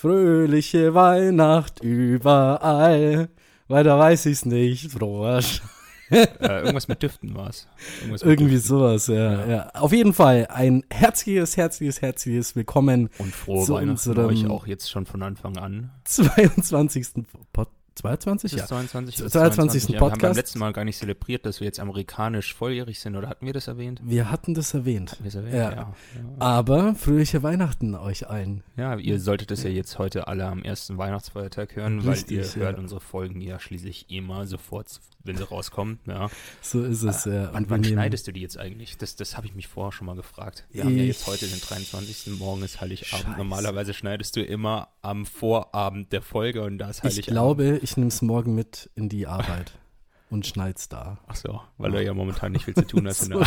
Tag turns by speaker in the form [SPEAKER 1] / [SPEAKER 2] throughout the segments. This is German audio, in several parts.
[SPEAKER 1] Fröhliche Weihnacht überall. Weiter weiß ich's nicht. Froher
[SPEAKER 2] äh, irgendwas mit Düften war es.
[SPEAKER 1] Irgendwie Düften. sowas, ja, ja, ja. Auf jeden Fall ein herzliches, herzliches, herzliches Willkommen.
[SPEAKER 2] Und frohe Weihnachten euch auch jetzt schon von Anfang an.
[SPEAKER 1] 22. Pod 22?
[SPEAKER 2] Ja. 22,
[SPEAKER 1] 22. 22.
[SPEAKER 2] Ja, Podcast. Wir haben beim letzten Mal gar nicht zelebriert, dass wir jetzt amerikanisch volljährig sind, oder hatten wir das erwähnt?
[SPEAKER 1] Wir hatten das erwähnt. Hatten
[SPEAKER 2] wir es erwähnt, ja. ja.
[SPEAKER 1] Aber fröhliche Weihnachten euch allen.
[SPEAKER 2] Ja, ihr solltet es ja jetzt heute alle am ersten Weihnachtsfeiertag hören, Richtig, weil ihr hört unsere Folgen ja schließlich immer sofort, wenn sie rauskommen. Ja.
[SPEAKER 1] So ist es,
[SPEAKER 2] äh,
[SPEAKER 1] ja.
[SPEAKER 2] Wann, wann schneidest du die jetzt eigentlich? Das, das habe ich mich vorher schon mal gefragt. Wir haben ja jetzt heute den 23. Morgen ist Heiligabend. Scheiße. Normalerweise schneidest du immer am Vorabend der Folge und da ist Heiligabend.
[SPEAKER 1] Ich glaube, ich nehme es morgen mit in die Arbeit. und schneid's da.
[SPEAKER 2] Ach so, weil du ja momentan nicht viel zu tun hast. so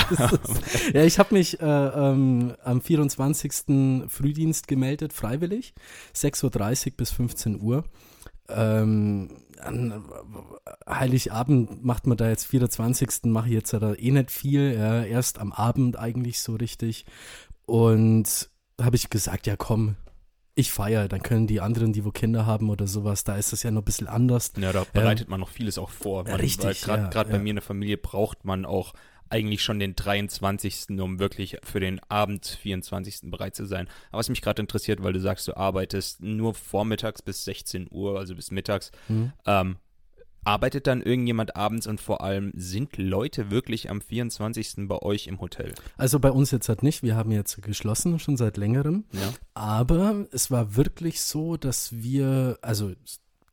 [SPEAKER 1] ja, ich habe mich äh, ähm, am 24. Frühdienst gemeldet, freiwillig, 6.30 Uhr bis 15 Uhr. Ähm, an Heiligabend macht man da jetzt 24. mache ich jetzt da eh nicht viel, ja, erst am Abend eigentlich so richtig. Und habe ich gesagt, ja komm, ich feiere, dann können die anderen, die wo Kinder haben oder sowas, da ist das ja noch ein bisschen anders.
[SPEAKER 2] Ja, da bereitet ähm, man noch vieles auch vor. Man,
[SPEAKER 1] richtig.
[SPEAKER 2] Gerade
[SPEAKER 1] ja,
[SPEAKER 2] bei mir in der Familie braucht man auch eigentlich schon den 23., um wirklich für den Abend 24. bereit zu sein. Aber was mich gerade interessiert, weil du sagst, du arbeitest nur vormittags bis 16 Uhr, also bis mittags. Mhm. Ähm, Arbeitet dann irgendjemand abends und vor allem sind Leute wirklich am 24. bei euch im Hotel?
[SPEAKER 1] Also bei uns jetzt halt nicht. Wir haben jetzt geschlossen, schon seit längerem.
[SPEAKER 2] Ja.
[SPEAKER 1] Aber es war wirklich so, dass wir, also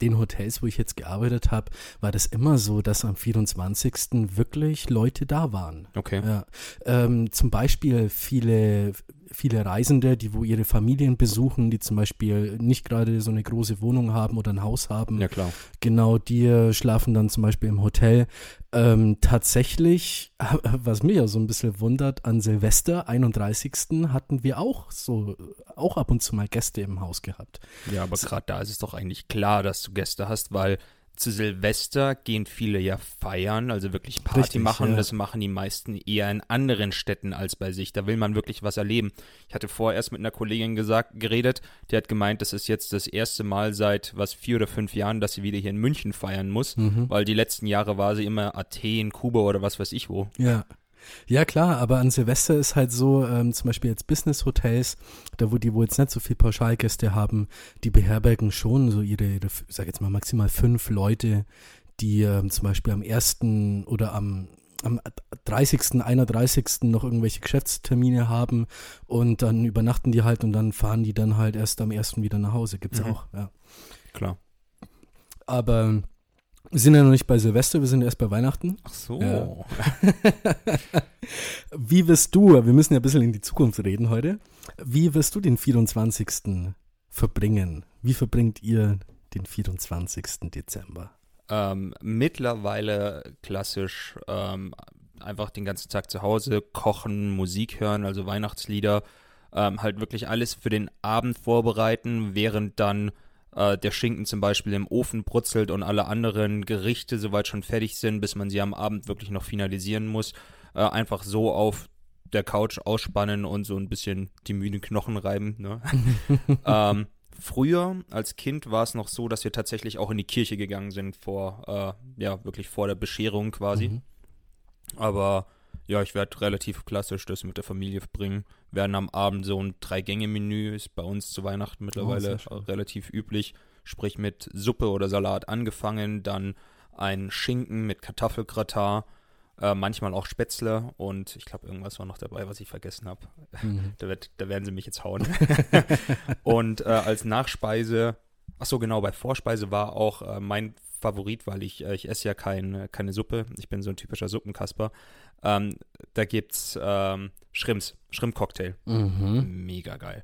[SPEAKER 1] den Hotels, wo ich jetzt gearbeitet habe, war das immer so, dass am 24. wirklich Leute da waren.
[SPEAKER 2] Okay.
[SPEAKER 1] Ja. Ähm, zum Beispiel viele viele Reisende, die wo ihre Familien besuchen, die zum Beispiel nicht gerade so eine große Wohnung haben oder ein Haus haben.
[SPEAKER 2] Ja, klar.
[SPEAKER 1] Genau, die äh, schlafen dann zum Beispiel im Hotel. Ähm, tatsächlich, was mich ja so ein bisschen wundert, an Silvester, 31. hatten wir auch so, auch ab und zu mal Gäste im Haus gehabt.
[SPEAKER 2] Ja, aber gerade da ist es doch eigentlich klar, dass du Gäste hast, weil zu Silvester gehen viele ja feiern, also wirklich Party Richtig, machen. Ja. Das machen die meisten eher in anderen Städten als bei sich. Da will man wirklich was erleben. Ich hatte vorher erst mit einer Kollegin gesagt, geredet, die hat gemeint, das ist jetzt das erste Mal seit was vier oder fünf Jahren, dass sie wieder hier in München feiern muss, mhm. weil die letzten Jahre war sie immer Athen, Kuba oder was weiß ich wo.
[SPEAKER 1] Ja. Ja, klar, aber an Silvester ist halt so, ähm, zum Beispiel jetzt Business-Hotels, da wo die wohl jetzt nicht so viel Pauschalgäste haben, die beherbergen schon so ihre, ihre sag jetzt mal maximal fünf Leute, die ähm, zum Beispiel am ersten oder am am 30., 31. noch irgendwelche Geschäftstermine haben und dann übernachten die halt und dann fahren die dann halt erst am ersten wieder nach Hause. Gibt's mhm. auch, ja.
[SPEAKER 2] Klar.
[SPEAKER 1] Aber wir sind ja noch nicht bei Silvester, wir sind erst bei Weihnachten.
[SPEAKER 2] Ach so.
[SPEAKER 1] Ja. Wie wirst du, wir müssen ja ein bisschen in die Zukunft reden heute, wie wirst du den 24. verbringen? Wie verbringt ihr den 24. Dezember?
[SPEAKER 2] Ähm, mittlerweile klassisch ähm, einfach den ganzen Tag zu Hause kochen, Musik hören, also Weihnachtslieder, ähm, halt wirklich alles für den Abend vorbereiten, während dann äh, der Schinken zum Beispiel im Ofen brutzelt und alle anderen Gerichte soweit schon fertig sind, bis man sie am Abend wirklich noch finalisieren muss, äh, einfach so auf der Couch ausspannen und so ein bisschen die müden Knochen reiben. Ne? ähm, früher als Kind war es noch so, dass wir tatsächlich auch in die Kirche gegangen sind vor, äh, ja, wirklich vor der Bescherung quasi. Mhm. Aber ja, ich werde relativ klassisch das mit der Familie verbringen. Werden am Abend so ein Drei-Gänge-Menü, ist bei uns zu Weihnachten mittlerweile oh, relativ üblich. Sprich mit Suppe oder Salat angefangen, dann ein Schinken mit Kartoffelgratin, äh, manchmal auch Spätzle und ich glaube, irgendwas war noch dabei, was ich vergessen habe. Mhm. Da, da, werden sie mich jetzt hauen. und äh, als Nachspeise, ach so genau, bei Vorspeise war auch äh, mein Favorit, weil ich, äh, ich esse ja kein, keine Suppe. Ich bin so ein typischer Suppenkasper. Ähm, da gibt's ähm, Shrimps, Shrimp-Cocktail.
[SPEAKER 1] Mhm.
[SPEAKER 2] Mega geil.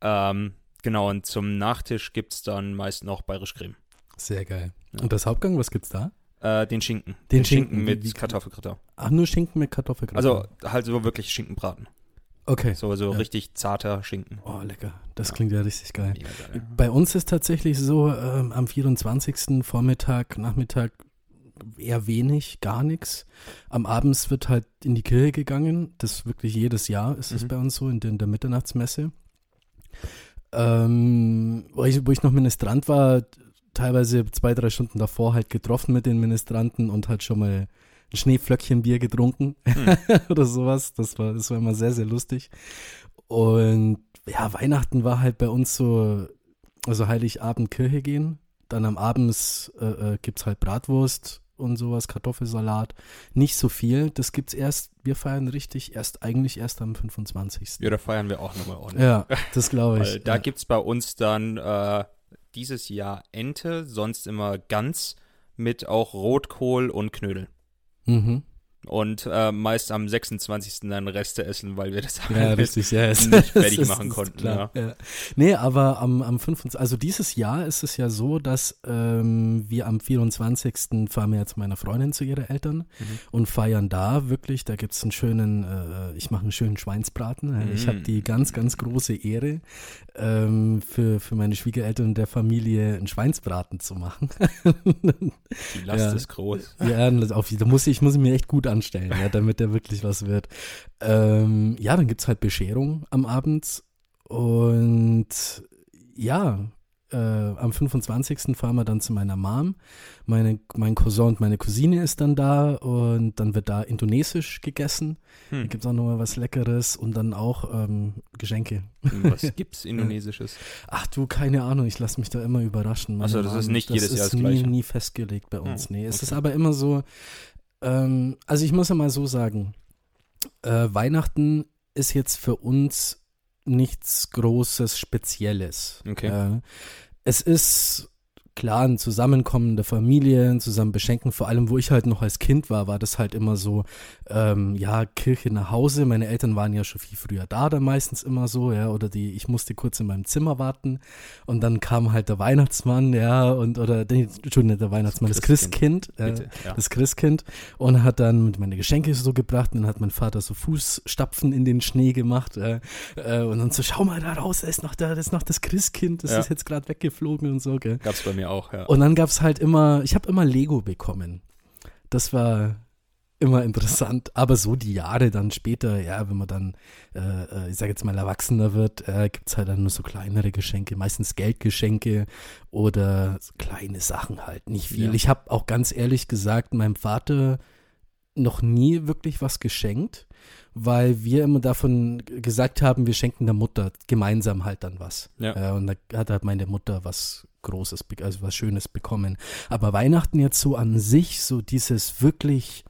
[SPEAKER 2] Ähm, genau, und zum Nachtisch gibt es dann meist noch bayerisch Creme.
[SPEAKER 1] Sehr geil. Ja. Und das Hauptgang, was gibt's da?
[SPEAKER 2] Äh, den Schinken.
[SPEAKER 1] Den, den Schinken, Schinken,
[SPEAKER 2] mit Kartoffelgratin.
[SPEAKER 1] Ach, nur Schinken mit Kartoffelgratin.
[SPEAKER 2] Also halt so wirklich Schinkenbraten.
[SPEAKER 1] Okay.
[SPEAKER 2] So, so ja. richtig zarter Schinken.
[SPEAKER 1] Oh, lecker. Das ja. klingt ja richtig geil. geil. Bei uns ist tatsächlich so, ähm, am 24. Vormittag, Nachmittag eher wenig, gar nichts. Am Abend wird halt in die Kirche gegangen. Das wirklich jedes Jahr ist es mhm. bei uns so, in der, in der Mitternachtsmesse. Ähm, wo ich, wo ich noch Ministrant war, teilweise zwei, drei Stunden davor halt getroffen mit den Ministranten und halt schon mal ein Schneeflöckchenbier getrunken hm. oder sowas. Das war, das war immer sehr, sehr lustig. Und ja, Weihnachten war halt bei uns so, also Heiligabend Kirche gehen. Dann am Abend äh, äh, gibt's halt Bratwurst und sowas, Kartoffelsalat. Nicht so viel. Das gibt's erst, wir feiern richtig, erst eigentlich erst am 25.
[SPEAKER 2] Ja, da feiern wir auch nochmal ordentlich.
[SPEAKER 1] Ja, das glaube ich.
[SPEAKER 2] Weil da
[SPEAKER 1] ja.
[SPEAKER 2] gibt's bei uns dann äh, dieses Jahr Ente, sonst immer Gans mit auch Rotkohl und Knödel.
[SPEAKER 1] Mhm.
[SPEAKER 2] Und äh, meist am 26. dann Reste essen, weil wir das
[SPEAKER 1] Ja,
[SPEAKER 2] halt
[SPEAKER 1] richtig, ja. es-
[SPEAKER 2] nicht fertig
[SPEAKER 1] es
[SPEAKER 2] machen
[SPEAKER 1] ist
[SPEAKER 2] konnten. Ja.
[SPEAKER 1] ja. Nee, aber am, am 25. Also dieses Jahr ist es ja so, dass ähm, wir am 24. fahren wir jetzt meiner Freundin zu ihren Eltern
[SPEAKER 2] Mhm.
[SPEAKER 1] und feiern da wirklich. Da gibt's einen schönen, äh, ich mache einen schönen Schweinsbraten. Ja. Ich habe
[SPEAKER 2] Mhm.
[SPEAKER 1] die ganz, ganz große Ehre, ähm, für, für meine Schwiegereltern und der Familie einen Schweinsbraten zu machen.
[SPEAKER 2] Die Last
[SPEAKER 1] Ja.
[SPEAKER 2] ist groß.
[SPEAKER 1] Ja, auf, da muss ich, muss ich mir echt gut anstellen, ja, damit der wirklich was wird. Ähm, ja, dann gibt's halt Bescherung am Abend und ja, äh, am 25. fahren wir dann zu meiner Mom. Meine, mein Cousin und meine Cousine ist dann da und dann wird da indonesisch gegessen. Da
[SPEAKER 2] Hm.
[SPEAKER 1] gibt's auch nochmal was Leckeres und dann auch ähm, Geschenke.
[SPEAKER 2] Was gibt's Indonesisches?
[SPEAKER 1] Ach du, keine Ahnung, ich lasse mich da immer überraschen. Meine
[SPEAKER 2] das ist
[SPEAKER 1] Mom,
[SPEAKER 2] nicht jedes Jahr das
[SPEAKER 1] nie,
[SPEAKER 2] Gleiche.
[SPEAKER 1] nie festgelegt bei uns.
[SPEAKER 2] Oh,
[SPEAKER 1] nee, es
[SPEAKER 2] okay.
[SPEAKER 1] ist aber immer so, ähm, also ich muss ja mal so sagen, äh, Weihnachten ist jetzt für uns nichts Großes, Spezielles.
[SPEAKER 2] Okay.
[SPEAKER 1] Äh, es ist klar ein Zusammenkommen der Familie, ein zusammen beschenken. Vor allem, wo ich halt noch als Kind war, war das halt immer so, ähm, ja, Kirche nach Hause. Meine Eltern waren ja schon viel früher da, dann meistens immer so, ja, oder die, ich musste kurz in meinem Zimmer warten und dann kam halt der Weihnachtsmann, ja, und, oder, nee, Entschuldigung, der Weihnachtsmann, das Christkind, äh,
[SPEAKER 2] Bitte. Ja.
[SPEAKER 1] das Christkind und hat dann meine Geschenke so gebracht und dann hat mein Vater so Fußstapfen in den Schnee gemacht äh, äh, und dann so, schau mal da raus, da ist noch, da, das ist noch das Christkind, das
[SPEAKER 2] Ja.
[SPEAKER 1] ist jetzt gerade weggeflogen und so, gell.
[SPEAKER 2] Gab's bei mir auch, ja.
[SPEAKER 1] Und dann gab's halt immer, ich habe immer Lego bekommen. Das war immer interessant. Aber so die Jahre dann später, ja, wenn man dann, äh, äh, ich sage jetzt mal, erwachsener wird, äh, gibt's halt dann nur so kleinere Geschenke, meistens Geldgeschenke oder so kleine Sachen halt, nicht viel.
[SPEAKER 2] Ja.
[SPEAKER 1] Ich habe auch ganz ehrlich gesagt, meinem Vater noch nie wirklich was geschenkt, weil wir immer davon gesagt haben, wir schenken der Mutter gemeinsam halt dann was.
[SPEAKER 2] Ja.
[SPEAKER 1] Äh, und da hat halt meine Mutter was Großes, also was Schönes bekommen. Aber Weihnachten jetzt so an sich, so dieses wirklich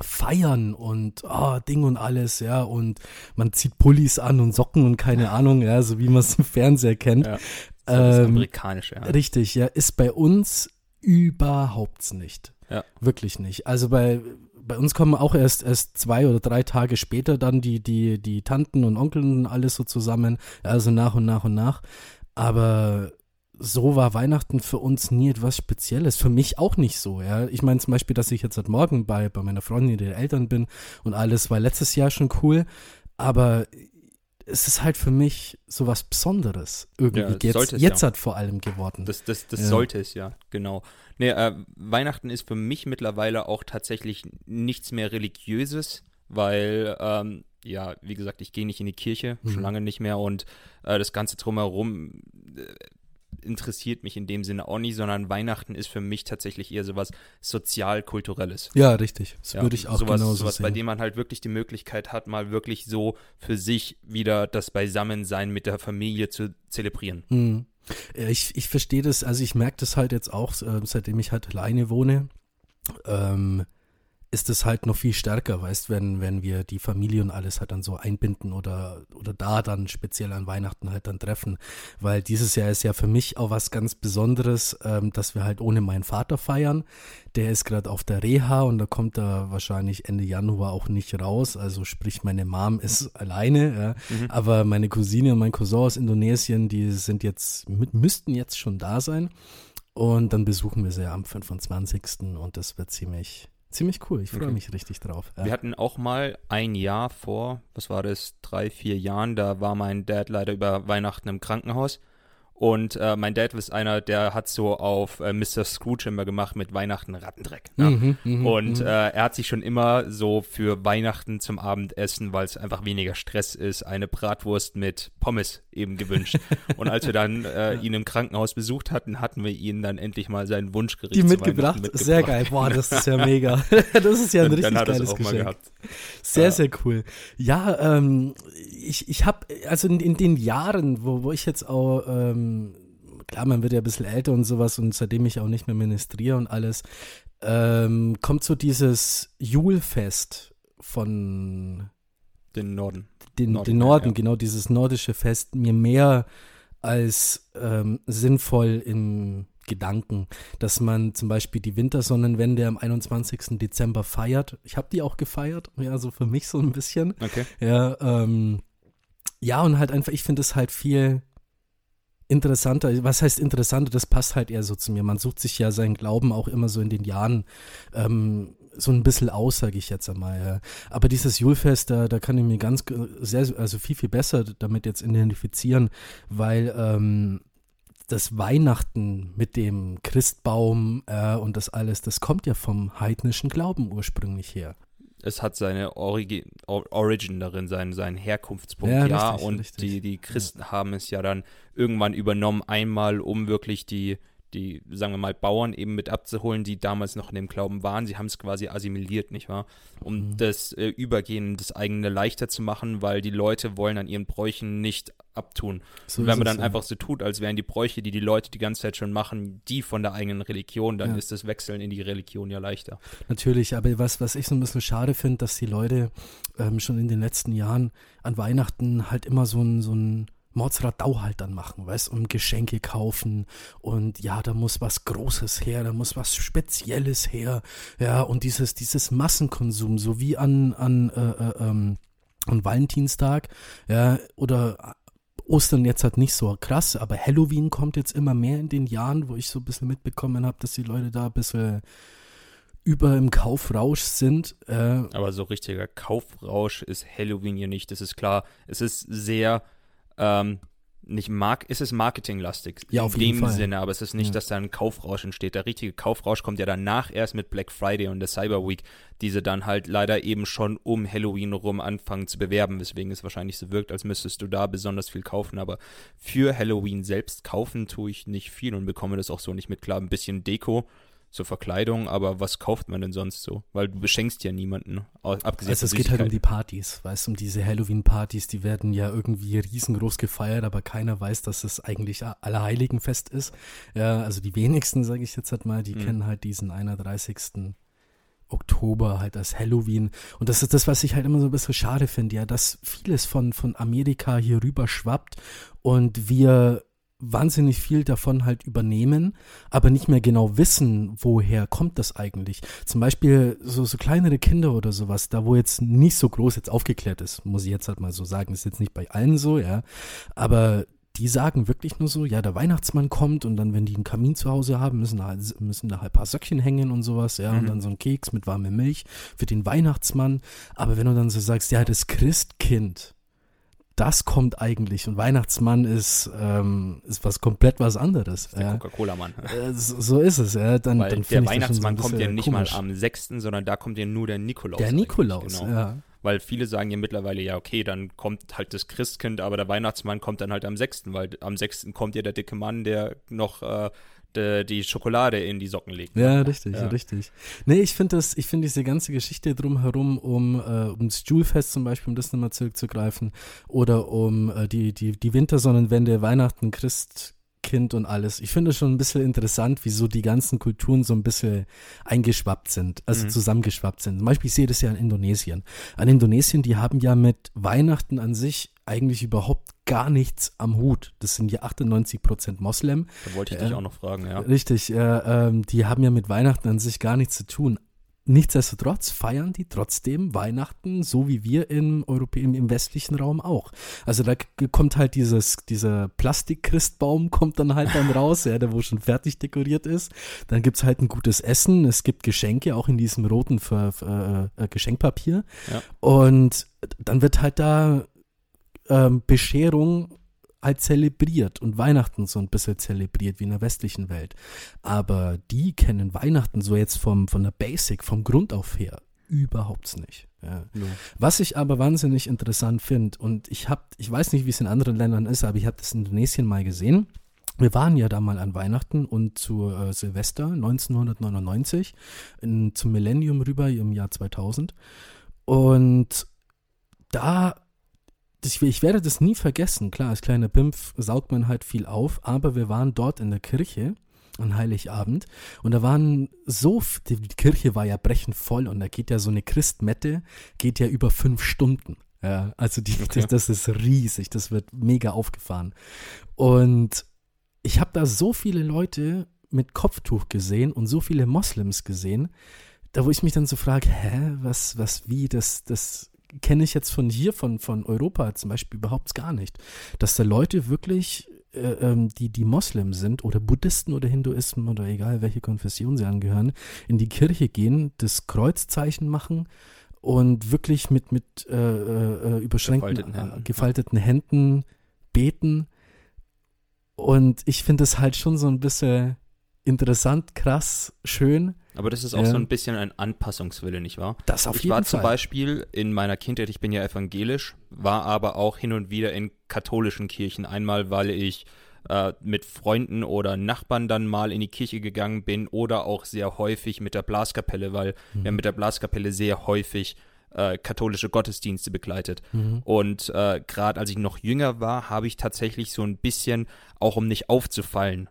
[SPEAKER 1] feiern und ah, Ding und alles, ja, und man zieht Pullis an und Socken und keine Ahnung, ja, so wie man es im Fernseher kennt.
[SPEAKER 2] Ja. Das
[SPEAKER 1] Ähm,
[SPEAKER 2] Amerikanische, ja.
[SPEAKER 1] Richtig, ja, ist bei uns überhaupt nicht.
[SPEAKER 2] Ja.
[SPEAKER 1] Wirklich nicht. Also bei, bei uns kommen auch erst, erst zwei oder drei Tage später dann die, die, die Tanten und Onkel und alles so zusammen. Also nach und nach und nach. Aber so war Weihnachten für uns nie etwas Spezielles. Für mich auch nicht so, ja. Ich meine zum Beispiel, dass ich jetzt seit morgen bei, bei meiner Freundin, die Eltern bin und alles war letztes Jahr schon cool. Aber es ist halt für mich so was Besonderes irgendwie
[SPEAKER 2] Ja,
[SPEAKER 1] jetzt, jetzt
[SPEAKER 2] ja.
[SPEAKER 1] hat vor allem geworden.
[SPEAKER 2] Das, das, das
[SPEAKER 1] Ja.
[SPEAKER 2] sollte es ja, genau. Nee, äh, Weihnachten ist für mich mittlerweile auch tatsächlich nichts mehr Religiöses, weil, ähm, ja, wie gesagt, ich gehe nicht in die Kirche,
[SPEAKER 1] Mhm.
[SPEAKER 2] schon lange nicht mehr und äh, das Ganze drumherum äh, interessiert mich in dem Sinne auch nicht, sondern Weihnachten ist für mich tatsächlich eher sowas sozial-kulturelles.
[SPEAKER 1] Ja, richtig. Das
[SPEAKER 2] Ja,
[SPEAKER 1] würde ich auch
[SPEAKER 2] sowas,
[SPEAKER 1] genauso
[SPEAKER 2] sowas,
[SPEAKER 1] sehen.
[SPEAKER 2] bei dem man halt wirklich die Möglichkeit hat, mal wirklich so für sich wieder das Beisammensein mit der Familie zu zelebrieren.
[SPEAKER 1] Hm. Ja, Ich, ich verstehe das, also ich merke das halt jetzt auch, äh, seitdem ich halt alleine wohne, ähm, ist es halt noch viel stärker, weißt, wenn, wenn wir die Familie und alles halt dann so einbinden oder, oder da dann speziell an Weihnachten halt dann treffen. Weil dieses Jahr ist ja für mich auch was ganz Besonderes, ähm, dass wir halt ohne meinen Vater feiern. Der ist gerade auf der Reha und da kommt er wahrscheinlich Ende Januar auch nicht raus. Also sprich, meine Mom ist alleine, ja.
[SPEAKER 2] Mhm.
[SPEAKER 1] Aber meine Cousine und mein Cousin aus Indonesien, die sind jetzt, mü- müssten jetzt schon da sein. Und dann besuchen wir sie am 25. Und das wird ziemlich, ziemlich cool. Ich freue
[SPEAKER 2] Okay.
[SPEAKER 1] mich richtig drauf. Ja.
[SPEAKER 2] Wir hatten auch mal ein Jahr vor, was war das, drei, vier Jahren, da war mein Dad leider über Weihnachten im Krankenhaus. Und äh, mein Dad ist einer, der hat so auf äh, Mr. Scrooge immer gemacht mit Weihnachten Rattendreck. Ne?
[SPEAKER 1] Mhm, mhm,
[SPEAKER 2] und
[SPEAKER 1] mhm.
[SPEAKER 2] äh, er hat sich schon immer so für Weihnachten zum Abendessen, weil es einfach weniger Stress ist, eine Bratwurst mit Pommes eben gewünscht. und als wir dann äh, ihn im Krankenhaus besucht hatten, hatten wir ihn dann endlich mal seinen Wunschgericht
[SPEAKER 1] die
[SPEAKER 2] zu
[SPEAKER 1] mitgebracht.
[SPEAKER 2] Weihnachten
[SPEAKER 1] Sehr geil. Boah, das ist ja mega. das ist ja ein
[SPEAKER 2] Und
[SPEAKER 1] richtig geiles Geschenk.
[SPEAKER 2] gehabt.
[SPEAKER 1] Sehr, sehr cool. Ja, ähm, ich, ich habe, also in, in den Jahren, wo, wo ich jetzt auch, ähm, klar, man wird ja ein bisschen älter und sowas und seitdem ich auch nicht mehr ministriere und alles, ähm, kommt so dieses Julfest von
[SPEAKER 2] Den Norden.
[SPEAKER 1] den,
[SPEAKER 2] Norden,
[SPEAKER 1] den
[SPEAKER 2] ja,
[SPEAKER 1] Norden,
[SPEAKER 2] ja.
[SPEAKER 1] genau dieses nordische Fest, mir mehr als ähm, sinnvoll im Gedanken, dass man zum Beispiel die Wintersonnenwende am 21. Dezember feiert. Ich habe die auch gefeiert, ja, so für mich so ein bisschen.
[SPEAKER 2] Okay.
[SPEAKER 1] Ja, ähm, ja, und halt einfach, ich finde es halt viel interessanter. Was heißt interessanter? Das passt halt eher so zu mir. Man sucht sich ja seinen Glauben auch immer so in den Jahren ähm, so ein bisschen aus, sage ich jetzt einmal. Ja. Aber dieses Julfest, da, da kann ich mir ganz sehr, also viel, viel besser damit jetzt identifizieren, weil ähm, das Weihnachten mit dem Christbaum äh, und das alles, das kommt ja vom heidnischen Glauben ursprünglich her.
[SPEAKER 2] Es hat seine Origi Or Origin darin, seinen, seinen Herkunftspunkt,
[SPEAKER 1] Ja,
[SPEAKER 2] ja.
[SPEAKER 1] richtig,
[SPEAKER 2] und
[SPEAKER 1] richtig.
[SPEAKER 2] Die, die Christen haben es ja dann irgendwann übernommen, einmal um wirklich die, die, sagen wir mal, Bauern eben mit abzuholen, die damals noch in dem Glauben waren. Sie haben es quasi assimiliert, nicht wahr? Um
[SPEAKER 1] Mhm.
[SPEAKER 2] das äh, Übergehen, das eigene leichter zu machen, weil die Leute wollen an ihren Bräuchen nicht abtun.
[SPEAKER 1] So
[SPEAKER 2] und wenn man dann
[SPEAKER 1] ja.
[SPEAKER 2] einfach so tut, als wären die Bräuche, die die Leute die ganze Zeit schon machen, die von der eigenen Religion, dann
[SPEAKER 1] Ja.
[SPEAKER 2] ist das Wechseln in die Religion ja leichter.
[SPEAKER 1] Natürlich, aber was, was ich so ein bisschen schade finde, dass die Leute ähm, schon in den letzten Jahren an Weihnachten halt immer so ein, so ein Mordsradau halt dann machen, weißt, um Geschenke kaufen und ja, da muss was Großes her, da muss was Spezielles her, ja, und dieses, dieses Massenkonsum, so wie an, an, äh, äh, ähm, an Valentinstag, ja, oder Ostern jetzt halt nicht so krass, aber Halloween kommt jetzt immer mehr in den Jahren, wo ich so ein bisschen mitbekommen habe, dass die Leute da ein bisschen über im Kaufrausch sind. Äh,
[SPEAKER 2] Aber so richtiger Kaufrausch ist Halloween hier nicht. Das ist klar. Es ist sehr, ähm, nicht Mark, es ist marketinglastig.
[SPEAKER 1] Ja,
[SPEAKER 2] in
[SPEAKER 1] auf jeden
[SPEAKER 2] dem
[SPEAKER 1] Fall.
[SPEAKER 2] Sinne, aber es ist nicht,
[SPEAKER 1] Ja.
[SPEAKER 2] dass da ein Kaufrausch entsteht. Der richtige Kaufrausch kommt ja danach erst mit Black Friday und der Cyber Week, diese dann halt leider eben schon um Halloween rum anfangen zu bewerben, weswegen es wahrscheinlich so wirkt, als müsstest du da besonders viel kaufen. Aber für Halloween selbst kaufen tue ich nicht viel und bekomme das auch so nicht mit. Klar, ein bisschen Deko zur Verkleidung, aber was kauft man denn sonst so? Weil du beschenkst ja niemanden, abgesehen
[SPEAKER 1] also es geht halt um die Partys, weißt du, um diese Halloween-Partys, die werden ja irgendwie riesengroß gefeiert, aber keiner weiß, dass es eigentlich Allerheiligenfest ist. Ja, also die wenigsten, sage ich jetzt halt mal, die
[SPEAKER 2] Mhm.
[SPEAKER 1] kennen halt diesen 31. Oktober halt als Halloween. Und das ist das, was ich halt immer so ein bisschen schade finde, ja, dass vieles von, von Amerika hier rüber schwappt und wir wahnsinnig viel davon halt übernehmen, aber nicht mehr genau wissen, woher kommt das eigentlich. Zum Beispiel so, so kleinere Kinder oder sowas, da wo jetzt nicht so groß jetzt aufgeklärt ist, muss ich jetzt halt mal so sagen, ist jetzt nicht bei allen so, ja, aber die sagen wirklich nur so, ja, der Weihnachtsmann kommt und dann, wenn die einen Kamin zu Hause haben, müssen da, halt- müssen da halt ein paar Söckchen hängen und sowas, ja, und
[SPEAKER 2] Mhm.
[SPEAKER 1] dann so ein Keks mit warmer Milch für den Weihnachtsmann. Aber wenn du dann so sagst, ja, das Christkind, das kommt eigentlich und Weihnachtsmann ist, ähm, ist was komplett was anderes.
[SPEAKER 2] Der
[SPEAKER 1] Ja.
[SPEAKER 2] Coca-Cola-Mann.
[SPEAKER 1] Äh, so so ist es, ja. Dann,
[SPEAKER 2] Weil
[SPEAKER 1] dann
[SPEAKER 2] der Weihnachtsmann
[SPEAKER 1] so
[SPEAKER 2] kommt ja nicht
[SPEAKER 1] komisch.
[SPEAKER 2] mal am 6., sondern da kommt ja nur der Nikolaus.
[SPEAKER 1] Der Nikolaus,
[SPEAKER 2] genau.
[SPEAKER 1] ja.
[SPEAKER 2] Weil viele sagen ja mittlerweile, ja, okay, dann kommt halt das Christkind, aber der Weihnachtsmann kommt dann halt am 6., weil am 6. kommt ja der dicke Mann, der noch äh, die Schokolade in die Socken legt.
[SPEAKER 1] Ja, richtig,
[SPEAKER 2] Ja.
[SPEAKER 1] richtig. Nee, ich finde das, ich finde diese ganze Geschichte drumherum, um äh, ums Julfest zum Beispiel, um das nochmal zurückzugreifen, oder um äh, die, die, die Wintersonnenwende, Weihnachten, Christkind und alles. Ich finde es schon ein bisschen interessant, wieso die ganzen Kulturen so ein bisschen eingeschwappt sind, also
[SPEAKER 2] Mhm.
[SPEAKER 1] zusammengeschwappt sind. Zum Beispiel, ich sehe das ja in Indonesien. An Indonesien, die haben ja mit Weihnachten an sich eigentlich überhaupt gar nichts am Hut. Das sind ja 98 Prozent Moslem.
[SPEAKER 2] Da wollte ich
[SPEAKER 1] Ja.
[SPEAKER 2] dich auch noch fragen, ja.
[SPEAKER 1] Richtig, äh, ähm, die haben ja mit Weihnachten an sich gar nichts zu tun. Nichtsdestotrotz feiern die trotzdem Weihnachten, so wie wir im, Europä im, im westlichen Raum auch. Also da kommt halt dieses, dieser Plastik-Christbaum kommt dann halt dann raus, ja, der wo schon fertig dekoriert ist. Dann gibt's halt ein gutes Essen, es gibt Geschenke, auch in diesem roten Ver, Ver, äh, Geschenkpapier.
[SPEAKER 2] Ja.
[SPEAKER 1] Und dann wird halt da ähm, Bescherung halt zelebriert und Weihnachten so ein bisschen zelebriert wie in der westlichen Welt. Aber die kennen Weihnachten so jetzt vom, von der Basic, vom Grund auf her überhaupt nicht. Ja. Ja. Was ich aber wahnsinnig interessant finde, und ich habe, ich weiß nicht, wie es in anderen Ländern ist, aber ich habe das in Indonesien mal gesehen. Wir waren ja da mal an Weihnachten und zu äh, Silvester 1999 in, zum Millennium rüber im Jahr 2000. Und da ich, ich, werde das nie vergessen. Klar, als kleiner Pimpf saugt man halt viel auf, aber wir waren dort in der Kirche an Heiligabend und da waren so, die Kirche war ja brechend voll und da geht ja so eine Christmette, geht ja über fünf Stunden. Ja, also die, okay. das, das ist riesig, das wird mega aufgefahren. Und ich habe da so viele Leute mit Kopftuch gesehen und so viele Moslems gesehen, da wo ich mich dann so frage, hä, was, was, wie, das, das kenne ich jetzt von hier, von, von Europa zum Beispiel überhaupt gar nicht. Dass da Leute wirklich, äh, ähm, die, die Moslem sind oder Buddhisten oder Hinduismen oder egal welche Konfession sie angehören, in die Kirche gehen, das Kreuzzeichen machen und wirklich mit, mit äh, äh, überschränkten, gefalteten Händen. gefalteten Händen beten. Und ich finde es halt schon so ein bisschen interessant, krass, schön.
[SPEAKER 2] Aber das ist auch ja. so ein bisschen ein Anpassungswille, nicht wahr?
[SPEAKER 1] Das auf
[SPEAKER 2] ich
[SPEAKER 1] jeden
[SPEAKER 2] war
[SPEAKER 1] Fall.
[SPEAKER 2] zum Beispiel in meiner Kindheit, ich bin ja evangelisch, war aber auch hin und wieder in katholischen Kirchen. Einmal, weil ich äh, mit Freunden oder Nachbarn dann mal in die Kirche gegangen bin oder auch sehr häufig mit der Blaskapelle, weil mhm. wir haben mit der Blaskapelle sehr häufig äh, katholische Gottesdienste begleitet. Mhm. Und äh, gerade als ich noch jünger war, habe ich tatsächlich so ein bisschen, auch um nicht aufzufallen,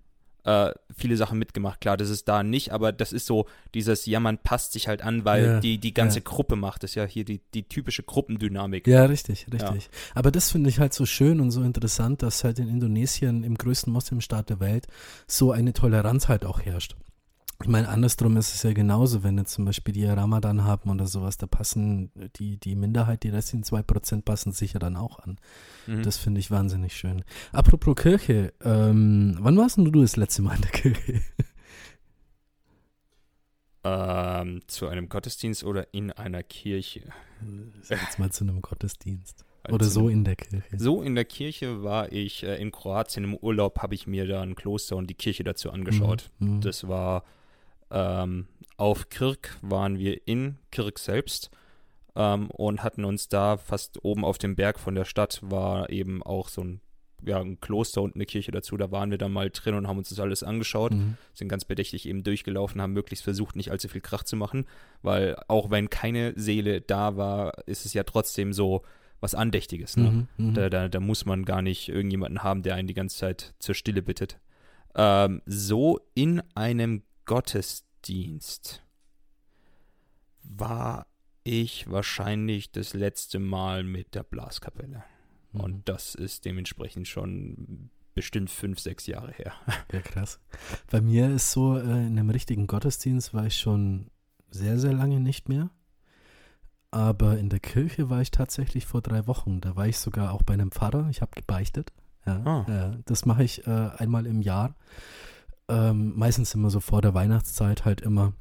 [SPEAKER 2] äh, viele Sachen mitgemacht. Klar, das ist da nicht, aber das ist so dieses, ja, man passt sich halt an, weil ja, die, die ganze ja. Gruppe macht. Das ist ja hier die, die typische Gruppendynamik.
[SPEAKER 1] Ja, richtig, richtig. Ja. Aber das finde ich halt so schön und so interessant, dass halt in Indonesien, im größten Muslimstaat der Welt, so eine Toleranz halt auch herrscht. Ich meine, andersrum ist es ja genauso, wenn jetzt zum Beispiel die Ramadan haben oder sowas, da passen die, die Minderheit, die restlichen zwei Prozent passen sich ja dann auch an. Mhm. Das finde ich wahnsinnig schön. Apropos Kirche, ähm, wann warst denn du das letzte Mal in der Kirche?
[SPEAKER 2] Ähm, zu einem Gottesdienst oder in einer Kirche?
[SPEAKER 1] Sag jetzt mal zu einem Gottesdienst. Oder so in der Kirche.
[SPEAKER 2] So in der Kirche war ich äh, in Kroatien im Urlaub, habe ich mir da ein Kloster und die Kirche dazu angeschaut. Mhm. mhm. Das war ähm, auf Kirk waren wir in Kirk selbst ähm, und hatten uns da fast oben auf dem Berg von der Stadt war eben auch so ein, ja, ein Kloster und eine Kirche dazu. Da waren wir dann mal drin und haben uns das alles angeschaut, mhm. sind ganz bedächtig eben durchgelaufen, haben möglichst versucht, nicht allzu viel Krach zu machen, weil auch wenn keine Seele da war, ist es ja trotzdem so, was Andächtiges. Ne? Mhm, mhm, da, da, da, muss man gar nicht irgendjemanden haben, der einen die ganze Zeit zur Stille bittet. Ähm, so in einem Gottesdienst war ich wahrscheinlich das letzte Mal mit der Blaskapelle. Mhm. Und das ist dementsprechend schon bestimmt fünf, sechs Jahre her.
[SPEAKER 1] Ja, krass. Bei mir ist so, äh, in einem richtigen Gottesdienst war ich schon sehr, sehr lange nicht mehr. Aber in der Kirche war ich tatsächlich vor drei Wochen. Da war ich sogar auch bei einem Pfarrer. Ich habe gebeichtet. Ja, ah. ja, das mache ich äh, einmal im Jahr. Ähm, meistens immer so vor der Weihnachtszeit halt immer.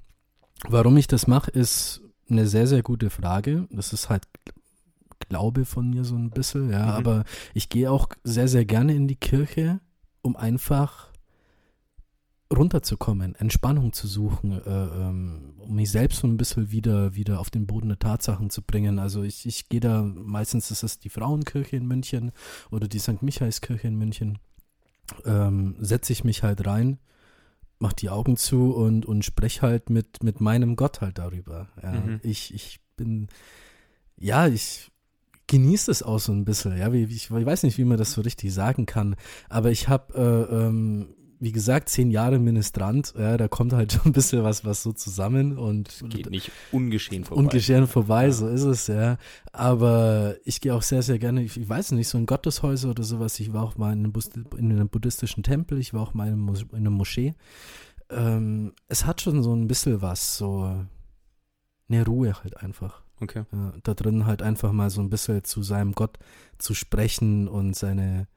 [SPEAKER 1] Warum ich das mache, ist eine sehr, sehr gute Frage. Das ist halt Glaube von mir so ein bisschen, ja. Mhm. Aber ich gehe auch sehr, sehr gerne in die Kirche, um einfach runterzukommen, Entspannung zu suchen, äh, ähm, um mich selbst so ein bisschen wieder, wieder auf den Boden der Tatsachen zu bringen. Also ich, ich gehe da, meistens ist es die Frauenkirche in München oder die St. Michaelskirche in München, ähm, setze ich mich halt rein, mach die Augen zu und, und sprech halt mit, mit meinem Gott halt darüber. Ja. Mhm. Ich, ich bin, ja, ich genieße es auch so ein bisschen, ja, wie, ich, ich weiß nicht, wie man das so richtig sagen kann, aber ich habe äh, ähm, wie gesagt, zehn Jahre Ministrant, ja, da kommt halt schon ein bisschen was, was so zusammen und.
[SPEAKER 2] Geht nicht ungeschehen vorbei.
[SPEAKER 1] Ungeschehen vorbei, ja. so ist es, ja. Aber ich gehe auch sehr, sehr gerne, ich, ich, weiß nicht, so in Gotteshäuser oder sowas. Ich war auch mal in einem, in einem buddhistischen Tempel, ich war auch mal in, einem, in einer Moschee. Ähm, es hat schon so ein bisschen was, so eine Ruhe halt einfach.
[SPEAKER 2] Okay.
[SPEAKER 1] Ja, da drin halt einfach mal so ein bisschen zu seinem Gott zu sprechen und seine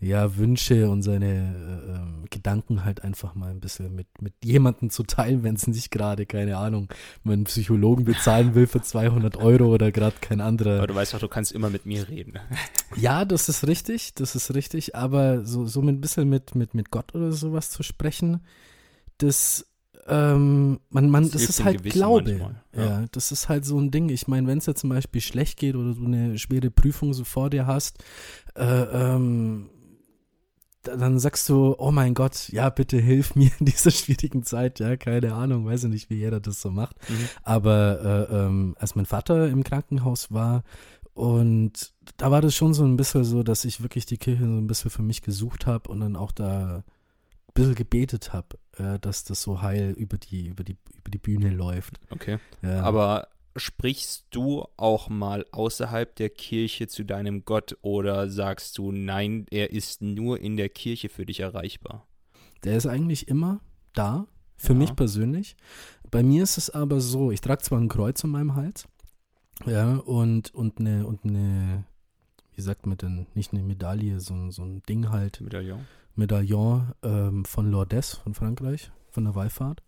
[SPEAKER 1] ja, Wünsche und seine äh, ähm, Gedanken halt einfach mal ein bisschen mit, mit jemandem zu teilen, wenn es nicht gerade, keine Ahnung, man einen Psychologen bezahlen will für 200 Euro oder gerade kein anderer.
[SPEAKER 2] Aber du weißt doch, du kannst immer mit mir reden.
[SPEAKER 1] Ja, das ist richtig, das ist richtig, aber so, so ein bisschen mit, mit, mit Gott oder sowas zu sprechen, das, ähm, man, man, das,
[SPEAKER 2] hilft
[SPEAKER 1] ist halt
[SPEAKER 2] Gewissen
[SPEAKER 1] Glaube. Ja.
[SPEAKER 2] ja.
[SPEAKER 1] das ist halt so ein Ding. Ich meine, wenn es dir zum Beispiel schlecht geht oder du eine schwere Prüfung so vor dir hast, äh, ähm, dann sagst du, oh mein Gott, ja, bitte hilf mir in dieser schwierigen Zeit. Ja, keine Ahnung, weiß ich nicht, wie jeder das so macht.
[SPEAKER 2] Mhm.
[SPEAKER 1] Aber äh, ähm, als mein Vater im Krankenhaus war und da war das schon so ein bisschen so, dass ich wirklich die Kirche so ein bisschen für mich gesucht habe und dann auch da ein bisschen gebetet habe, äh, dass das so heil über die, über die, über die Bühne läuft.
[SPEAKER 2] Okay.
[SPEAKER 1] Ja.
[SPEAKER 2] Aber sprichst du auch mal außerhalb der Kirche zu deinem Gott oder sagst du, nein, er ist nur in der Kirche für dich erreichbar?
[SPEAKER 1] Der ist eigentlich immer da, für
[SPEAKER 2] Ja.
[SPEAKER 1] mich persönlich. Bei mir ist es aber so, ich trage zwar ein Kreuz um meinem Hals, ja, und, und eine, und eine, wie sagt man denn, nicht eine Medaille, so, ein- so ein Ding halt,
[SPEAKER 2] Medaillon?
[SPEAKER 1] Medaillon ähm, von Lourdes von Frankreich, von der Wallfahrt.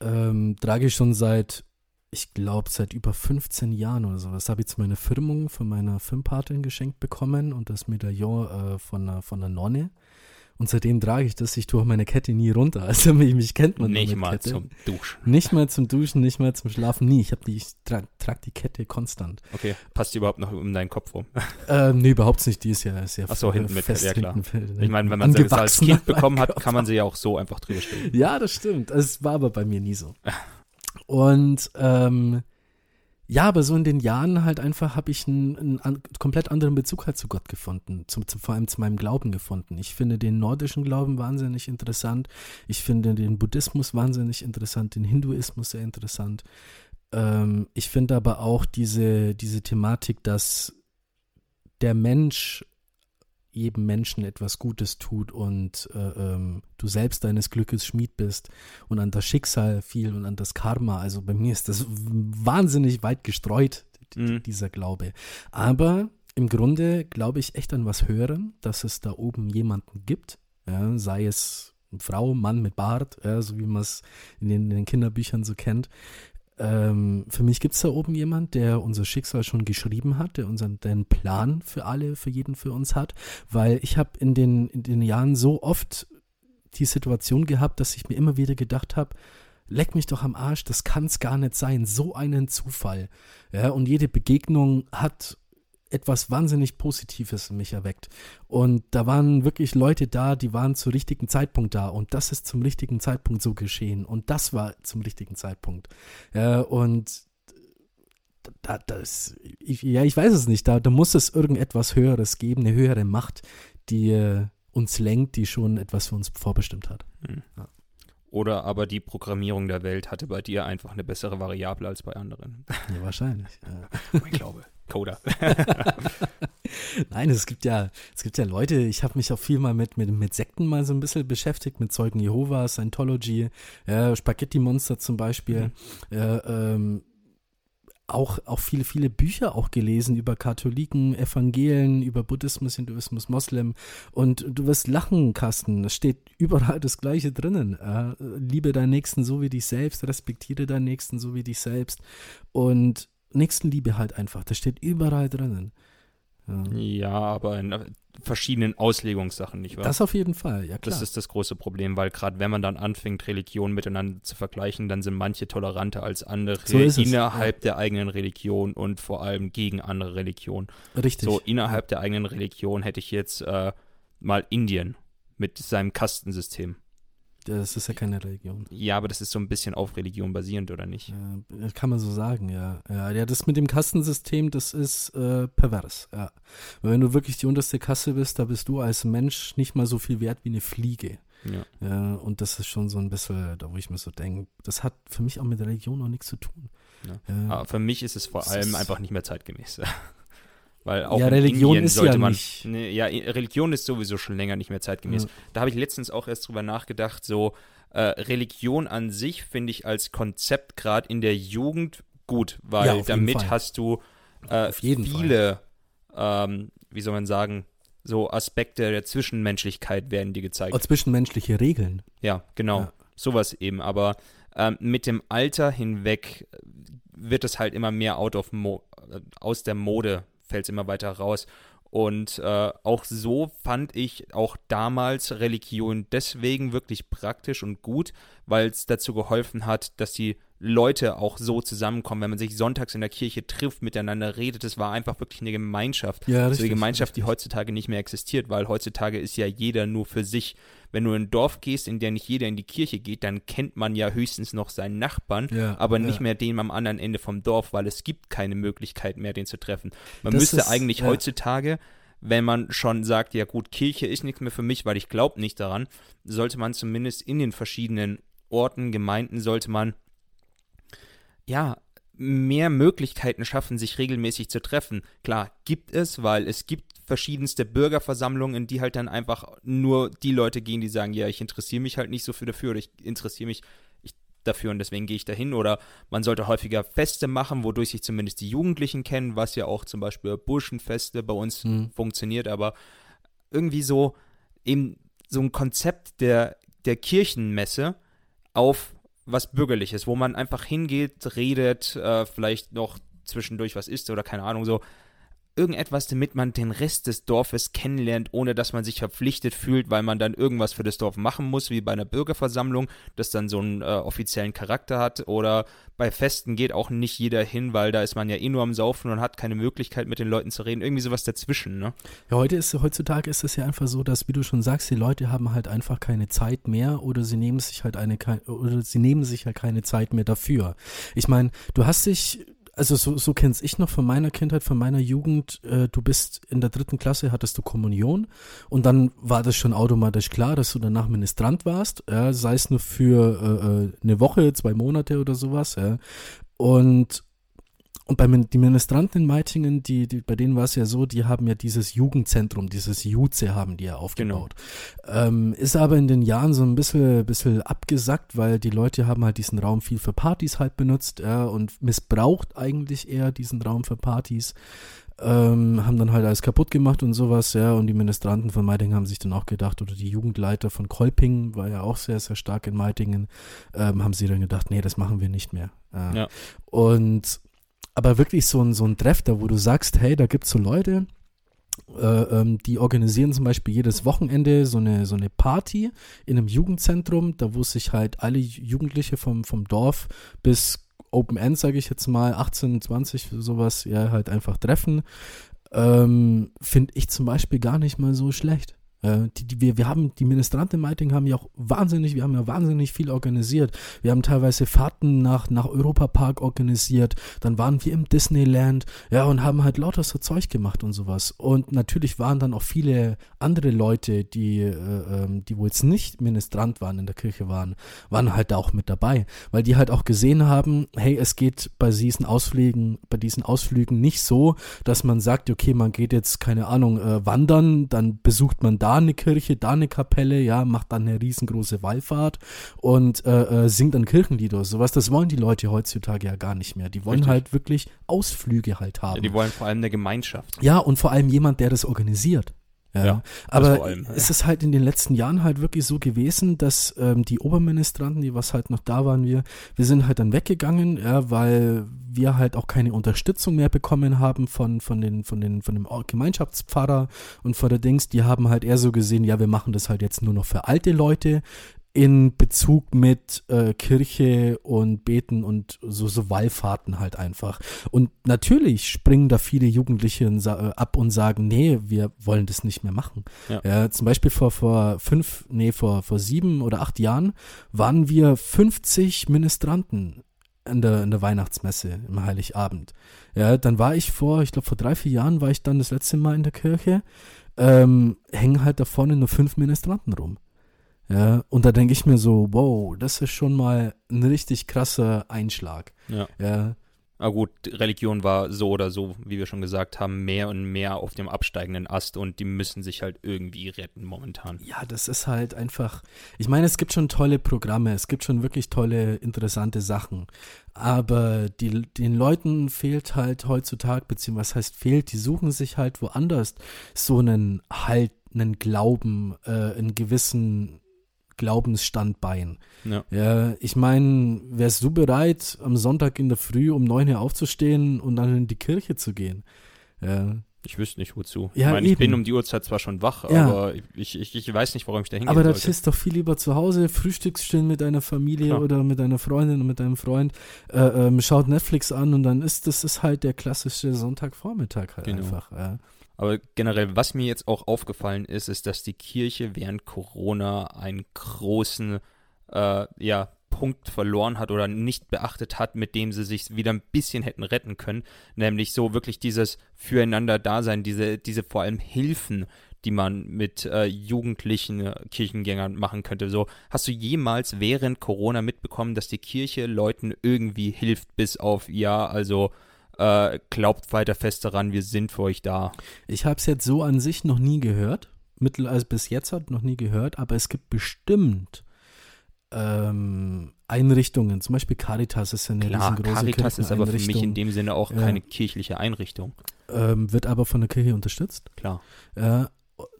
[SPEAKER 1] Ähm, trage ich schon seit, ich glaube, seit über 15 Jahren oder so. Das habe ich zu meiner Firmung von meiner Firmpatin geschenkt bekommen und das Medaillon äh, von, einer, von einer Nonne. Und seitdem trage ich das. Ich tue auch meine Kette nie runter. Also mich, mich kennt man
[SPEAKER 2] Nicht
[SPEAKER 1] mit
[SPEAKER 2] mal
[SPEAKER 1] Kette.
[SPEAKER 2] zum Duschen.
[SPEAKER 1] Nicht mal zum Duschen, nicht mal zum Schlafen, nie. Ich die, ich trage trag die Kette konstant.
[SPEAKER 2] Okay, passt die überhaupt noch um deinen Kopf rum?
[SPEAKER 1] Ähm, nee, überhaupt nicht. Die ist ja sehr
[SPEAKER 2] Ach so, hinten mit,
[SPEAKER 1] fest
[SPEAKER 2] ja, klar.
[SPEAKER 1] hinten-
[SPEAKER 2] Ich meine, wenn man sie als Kind bekommen hat, kann man sie ja auch so einfach drüber stellen.
[SPEAKER 1] Ja, das stimmt. Es war aber bei mir nie so. Und ähm, ja, aber so in den Jahren halt einfach habe ich einen, einen komplett anderen Bezug halt zu Gott gefunden, zum, zum, vor allem zu meinem Glauben gefunden. Ich finde den nordischen Glauben wahnsinnig interessant. Ich finde den Buddhismus wahnsinnig interessant, den Hinduismus sehr interessant. Ähm, ich finde aber auch diese, diese Thematik, dass der Mensch jedem Menschen etwas Gutes tut und äh, ähm, du selbst deines Glückes Schmied bist und an das Schicksal viel und an das Karma. Also bei mir ist das wahnsinnig weit gestreut,
[SPEAKER 2] Mhm.
[SPEAKER 1] dieser Glaube. Aber im Grunde glaube ich echt an was Höheren, dass es da oben jemanden gibt, ja, sei es Frau, Mann mit Bart, ja, so wie man es in in den Kinderbüchern so kennt. Ähm, für mich gibt es da oben jemand, der unser Schicksal schon geschrieben hat, der unseren einen Plan für alle, für jeden für uns hat, weil ich habe in den, in den Jahren so oft die Situation gehabt, dass ich mir immer wieder gedacht habe, leck mich doch am Arsch, das kann es gar nicht sein, so einen Zufall. Ja, und jede Begegnung hat etwas wahnsinnig Positives in mich erweckt. Und da waren wirklich Leute da, die waren zum richtigen Zeitpunkt da. Und das ist zum richtigen Zeitpunkt so geschehen. Und das war zum richtigen Zeitpunkt. Ja, und da, das, ich, ja, ich weiß es nicht. Da, da muss es irgendetwas Höheres geben, eine höhere Macht, die äh, uns lenkt, die schon etwas für uns vorbestimmt hat.
[SPEAKER 2] Hm.
[SPEAKER 1] Ja.
[SPEAKER 2] Oder aber die Programmierung der Welt hatte bei dir einfach eine bessere Variable als bei anderen.
[SPEAKER 1] Ja, wahrscheinlich. Ja.
[SPEAKER 2] Ich glaube. Coda.
[SPEAKER 1] Nein, es gibt ja, es gibt ja Leute, ich habe mich auch viel mal mit, mit, mit Sekten mal so ein bisschen beschäftigt, mit Zeugen Jehovas, Scientology, ja, Spaghetti Monster zum Beispiel. Ja, ähm, auch, auch viele, viele Bücher auch gelesen über Katholiken, Evangelien, über Buddhismus, Hinduismus, Moslem. Und du wirst lachen, Carsten. Es steht überall das Gleiche drinnen. Äh, liebe deinen Nächsten so wie dich selbst, respektiere deinen Nächsten so wie dich selbst. Und Nächstenliebe halt einfach. Das steht überall drinnen. Ja.
[SPEAKER 2] Ja, aber in äh, verschiedenen Auslegungssachen, nicht wahr?
[SPEAKER 1] Das auf jeden Fall, ja klar.
[SPEAKER 2] Das ist das große Problem, weil gerade wenn man dann anfängt, Religionen miteinander zu vergleichen, dann sind manche toleranter als andere
[SPEAKER 1] So ist es,
[SPEAKER 2] innerhalb der eigenen Religion und vor allem gegen andere Religionen.
[SPEAKER 1] Richtig.
[SPEAKER 2] So innerhalb der eigenen Religion hätte ich jetzt äh, mal Indien mit seinem Kastensystem.
[SPEAKER 1] Das ist ja keine Religion.
[SPEAKER 2] Ja, aber das ist so ein bisschen auf Religion basierend, oder nicht?
[SPEAKER 1] Ja, kann man so sagen, ja. Ja, ja das mit dem Kastensystem, das ist äh, pervers, ja. Weil wenn du wirklich die unterste Kasse bist, da bist du als Mensch nicht mal so viel wert wie eine Fliege.
[SPEAKER 2] Ja.
[SPEAKER 1] Ja, und das ist schon so ein bisschen, da wo ich mir so denke, das hat für mich auch mit Religion auch nichts zu tun.
[SPEAKER 2] Ja. Für mich ist es vor
[SPEAKER 1] Das
[SPEAKER 2] allem einfach nicht mehr zeitgemäß. Weil auch
[SPEAKER 1] Ja,
[SPEAKER 2] in
[SPEAKER 1] Religion
[SPEAKER 2] Indien
[SPEAKER 1] ist
[SPEAKER 2] sollte
[SPEAKER 1] ja
[SPEAKER 2] man.
[SPEAKER 1] nicht-
[SPEAKER 2] Nee, ja, i- Religion ist sowieso schon länger nicht mehr zeitgemäß.
[SPEAKER 1] Ja.
[SPEAKER 2] Da habe ich letztens auch erst drüber nachgedacht, so äh, Religion an sich finde ich als Konzept gerade in der Jugend gut, weil
[SPEAKER 1] Ja,
[SPEAKER 2] damit
[SPEAKER 1] Fall.
[SPEAKER 2] hast du äh, viele, ähm, wie soll man sagen, so Aspekte der Zwischenmenschlichkeit werden dir gezeigt.
[SPEAKER 1] Oh, zwischenmenschliche Regeln.
[SPEAKER 2] Ja, genau.
[SPEAKER 1] Ja.
[SPEAKER 2] Sowas eben. Aber ähm, mit dem Alter hinweg wird es halt immer mehr out of Mo äh, aus der Mode, fällt es immer weiter raus. Und äh, auch so fand ich auch damals Religion deswegen wirklich praktisch und gut, weil es dazu geholfen hat, dass die Leute auch so zusammenkommen, wenn man sich sonntags in der Kirche trifft, miteinander redet. Es war einfach wirklich eine Gemeinschaft.
[SPEAKER 1] Ja,
[SPEAKER 2] so
[SPEAKER 1] richtig,
[SPEAKER 2] eine Gemeinschaft, die
[SPEAKER 1] richtig.
[SPEAKER 2] heutzutage nicht mehr existiert, weil heutzutage ist ja jeder nur für sich. Wenn du in ein Dorf gehst, in der nicht jeder in die Kirche geht, dann kennt man ja höchstens noch seinen Nachbarn,
[SPEAKER 1] Ja,
[SPEAKER 2] aber nicht
[SPEAKER 1] ja.
[SPEAKER 2] mehr den am anderen Ende vom Dorf, weil es gibt keine Möglichkeit mehr, den zu treffen. Man
[SPEAKER 1] Das
[SPEAKER 2] müsste
[SPEAKER 1] ist-
[SPEAKER 2] eigentlich heutzutage, wenn man schon sagt, ja gut, Kirche ist nichts mehr für mich, weil ich glaube nicht daran, sollte man zumindest in den verschiedenen Orten, Gemeinden, sollte man ja, mehr Möglichkeiten schaffen, sich regelmäßig zu treffen. Klar, gibt es, weil es gibt verschiedenste Bürgerversammlungen, in die halt dann einfach nur die Leute gehen, die sagen, ja, ich interessiere mich halt nicht so für dafür oder ich interessiere mich ich, dafür und deswegen gehe ich dahin. Oder man sollte häufiger Feste machen, wodurch sich zumindest die Jugendlichen kennen, was ja auch zum Beispiel Burschenfeste bei uns
[SPEAKER 1] Mhm.
[SPEAKER 2] funktioniert, aber irgendwie so eben so ein Konzept der, der Kirchenmesse auf was Bürgerliches, wo man einfach hingeht, redet, äh, vielleicht noch zwischendurch was isst oder keine Ahnung, so irgendetwas, damit man den Rest des Dorfes kennenlernt, ohne dass man sich verpflichtet fühlt, weil man dann irgendwas für das Dorf machen muss, wie bei einer Bürgerversammlung, das dann so einen äh, offiziellen Charakter hat. Oder bei Festen geht auch nicht jeder hin, weil da ist man ja eh nur am Saufen und hat keine Möglichkeit, mit den Leuten zu reden. Irgendwie sowas dazwischen, ne?
[SPEAKER 1] Ja, heute ist, heutzutage ist es ja einfach so, dass, wie du schon sagst, die Leute haben halt einfach keine Zeit mehr oder sie nehmen sich halt eine, oder sie nehmen sich halt keine Zeit mehr dafür. Ich meine, du hast dich, also so, so kenn's ich noch von meiner Kindheit, von meiner Jugend, äh, du bist in der dritten Klasse, hattest du Kommunion und dann war das schon automatisch klar, dass du danach Ministrant warst, ja, sei es nur für äh, äh, eine Woche, zwei Monate oder sowas, ja. Und und bei die Ministranten in Meitingen, die, die, bei denen war es ja so, die haben ja dieses Jugendzentrum, dieses Juze haben die ja aufgebaut. Ähm, ist aber in den Jahren so ein bisschen, bisschen abgesackt, weil die Leute haben halt diesen Raum viel für Partys halt benutzt, ja, und missbraucht eigentlich eher diesen Raum für Partys. Ähm, haben dann halt alles kaputt gemacht und sowas, ja, und die Ministranten von Meitingen haben sich dann auch gedacht, oder die Jugendleiter von Kolping war ja auch sehr, sehr stark in Meitingen, ähm, haben sie dann gedacht, nee, das machen wir nicht mehr. Ja.
[SPEAKER 2] Ja.
[SPEAKER 1] Und aber wirklich so ein, so ein Treff da, wo du sagst, hey, da gibt's so Leute, äh, ähm, die organisieren zum Beispiel jedes Wochenende so eine, so eine Party in einem Jugendzentrum, da wo sich halt alle Jugendliche vom, vom Dorf bis Open End, sage ich jetzt mal, 18, 20, sowas, ja, halt einfach treffen, ähm, finde ich zum Beispiel gar nicht mal so schlecht. Äh, die, die, wir, wir haben, die Ministranten in Meiting haben ja auch wahnsinnig, wir haben ja wahnsinnig viel organisiert. Wir haben teilweise Fahrten nach, nach Europapark organisiert, dann waren wir im Disneyland, ja, und haben halt lauter so Zeug gemacht und sowas. Und natürlich waren dann auch viele andere Leute, die, äh, ähm, die wo jetzt nicht Ministrant waren, in der Kirche waren, waren halt da auch mit dabei, weil die halt auch gesehen haben, hey, es geht bei diesen Ausflügen, bei diesen Ausflügen nicht so, dass man sagt, okay, man geht jetzt, keine Ahnung, äh, wandern, dann besucht man da eine Kirche, da eine Kapelle, ja, macht dann eine riesengroße Wallfahrt und äh, äh, singt dann Kirchenlieder oder sowas. Das wollen die Leute heutzutage ja gar nicht mehr. Die wollen
[SPEAKER 2] Richtig.
[SPEAKER 1] halt wirklich Ausflüge halt haben.
[SPEAKER 2] Ja, die wollen vor allem eine Gemeinschaft.
[SPEAKER 1] Ja, und vor allem jemand, der das organisiert. Ja,
[SPEAKER 2] Ja,
[SPEAKER 1] aber
[SPEAKER 2] allem, ja.
[SPEAKER 1] es ist halt in den letzten Jahren halt wirklich so gewesen, dass ähm, die Oberministranten, die was halt noch da waren, wir, wir sind halt dann weggegangen, ja, weil wir halt auch keine Unterstützung mehr bekommen haben von, von den, von den, von dem Gemeinschaftspfarrer und von der Dings, die haben halt eher so gesehen, ja, wir machen das halt jetzt nur noch für alte Leute in Bezug mit äh, Kirche und Beten und so, so Wallfahrten halt einfach. Und natürlich springen da viele Jugendliche äh, ab und sagen, nee, wir wollen das nicht mehr machen.
[SPEAKER 2] Ja.
[SPEAKER 1] zum Beispiel vor, vor fünf, nee, vor, vor sieben oder acht Jahren waren wir 50 Ministranten in der, in der Weihnachtsmesse im Heiligabend. Ja, dann war ich vor, ich glaube vor drei, vier Jahren war ich dann das letzte Mal in der Kirche, ähm, hängen halt da vorne nur fünf Ministranten rum. Ja, und da denke ich mir so, wow, das ist schon mal ein richtig krasser Einschlag.
[SPEAKER 2] Ja.
[SPEAKER 1] Ja,
[SPEAKER 2] Na gut, Religion war so oder so, wie wir schon gesagt haben, mehr und mehr auf dem absteigenden Ast und die müssen sich halt irgendwie retten momentan.
[SPEAKER 1] Ja, das ist halt einfach. Ich meine, es gibt schon tolle Programme, es gibt schon wirklich tolle, interessante Sachen. Aber die, den Leuten fehlt halt heutzutage, beziehungsweise was heißt fehlt, die suchen sich halt woanders so einen Halt, einen Glauben, äh, einen gewissen Glaubensstandbein.
[SPEAKER 2] Ja.
[SPEAKER 1] Ja, ich meine, wärst du bereit, am Sonntag in der Früh um neun Uhr aufzustehen und dann in die Kirche zu gehen? Ja.
[SPEAKER 2] Ich wüsste nicht wozu.
[SPEAKER 1] Ja,
[SPEAKER 2] ich meine, ich
[SPEAKER 1] eben.
[SPEAKER 2] bin um die Uhrzeit zwar schon wach,
[SPEAKER 1] Ja.
[SPEAKER 2] aber ich, ich, ich weiß nicht, warum ich da hingehen
[SPEAKER 1] Aber da chillst doch viel lieber zu Hause, frühstückst schön mit deiner Familie
[SPEAKER 2] Klar.
[SPEAKER 1] oder mit deiner Freundin und mit deinem Freund, äh, ähm, schaut Netflix an und dann ist das ist halt der klassische Sonntagvormittag halt
[SPEAKER 2] Genau.
[SPEAKER 1] einfach. Ja.
[SPEAKER 2] Aber generell, was mir jetzt auch aufgefallen ist, ist, dass die Kirche während Corona einen großen äh, ja, Punkt verloren hat oder nicht beachtet hat, mit dem sie sich wieder ein bisschen hätten retten können. Nämlich so wirklich dieses Füreinander-Dasein, diese, diese vor allem Hilfen, die man mit äh, jugendlichen äh, Kirchengängern machen könnte. So, hast du jemals während Corona mitbekommen, dass die Kirche Leuten irgendwie hilft, bis auf ja, also äh, glaubt weiter fest daran, wir sind für euch da.
[SPEAKER 1] Ich habe es jetzt so an sich noch nie gehört, mittel also bis jetzt hat noch nie gehört, aber es gibt bestimmt ähm, Einrichtungen, zum Beispiel Caritas ist ja eine
[SPEAKER 2] Klar,
[SPEAKER 1] riesengroße
[SPEAKER 2] Caritas ist aber für mich in dem Sinne auch
[SPEAKER 1] Ja.
[SPEAKER 2] keine kirchliche Einrichtung.
[SPEAKER 1] ähm, wird aber von der Kirche unterstützt.
[SPEAKER 2] Klar.
[SPEAKER 1] Äh,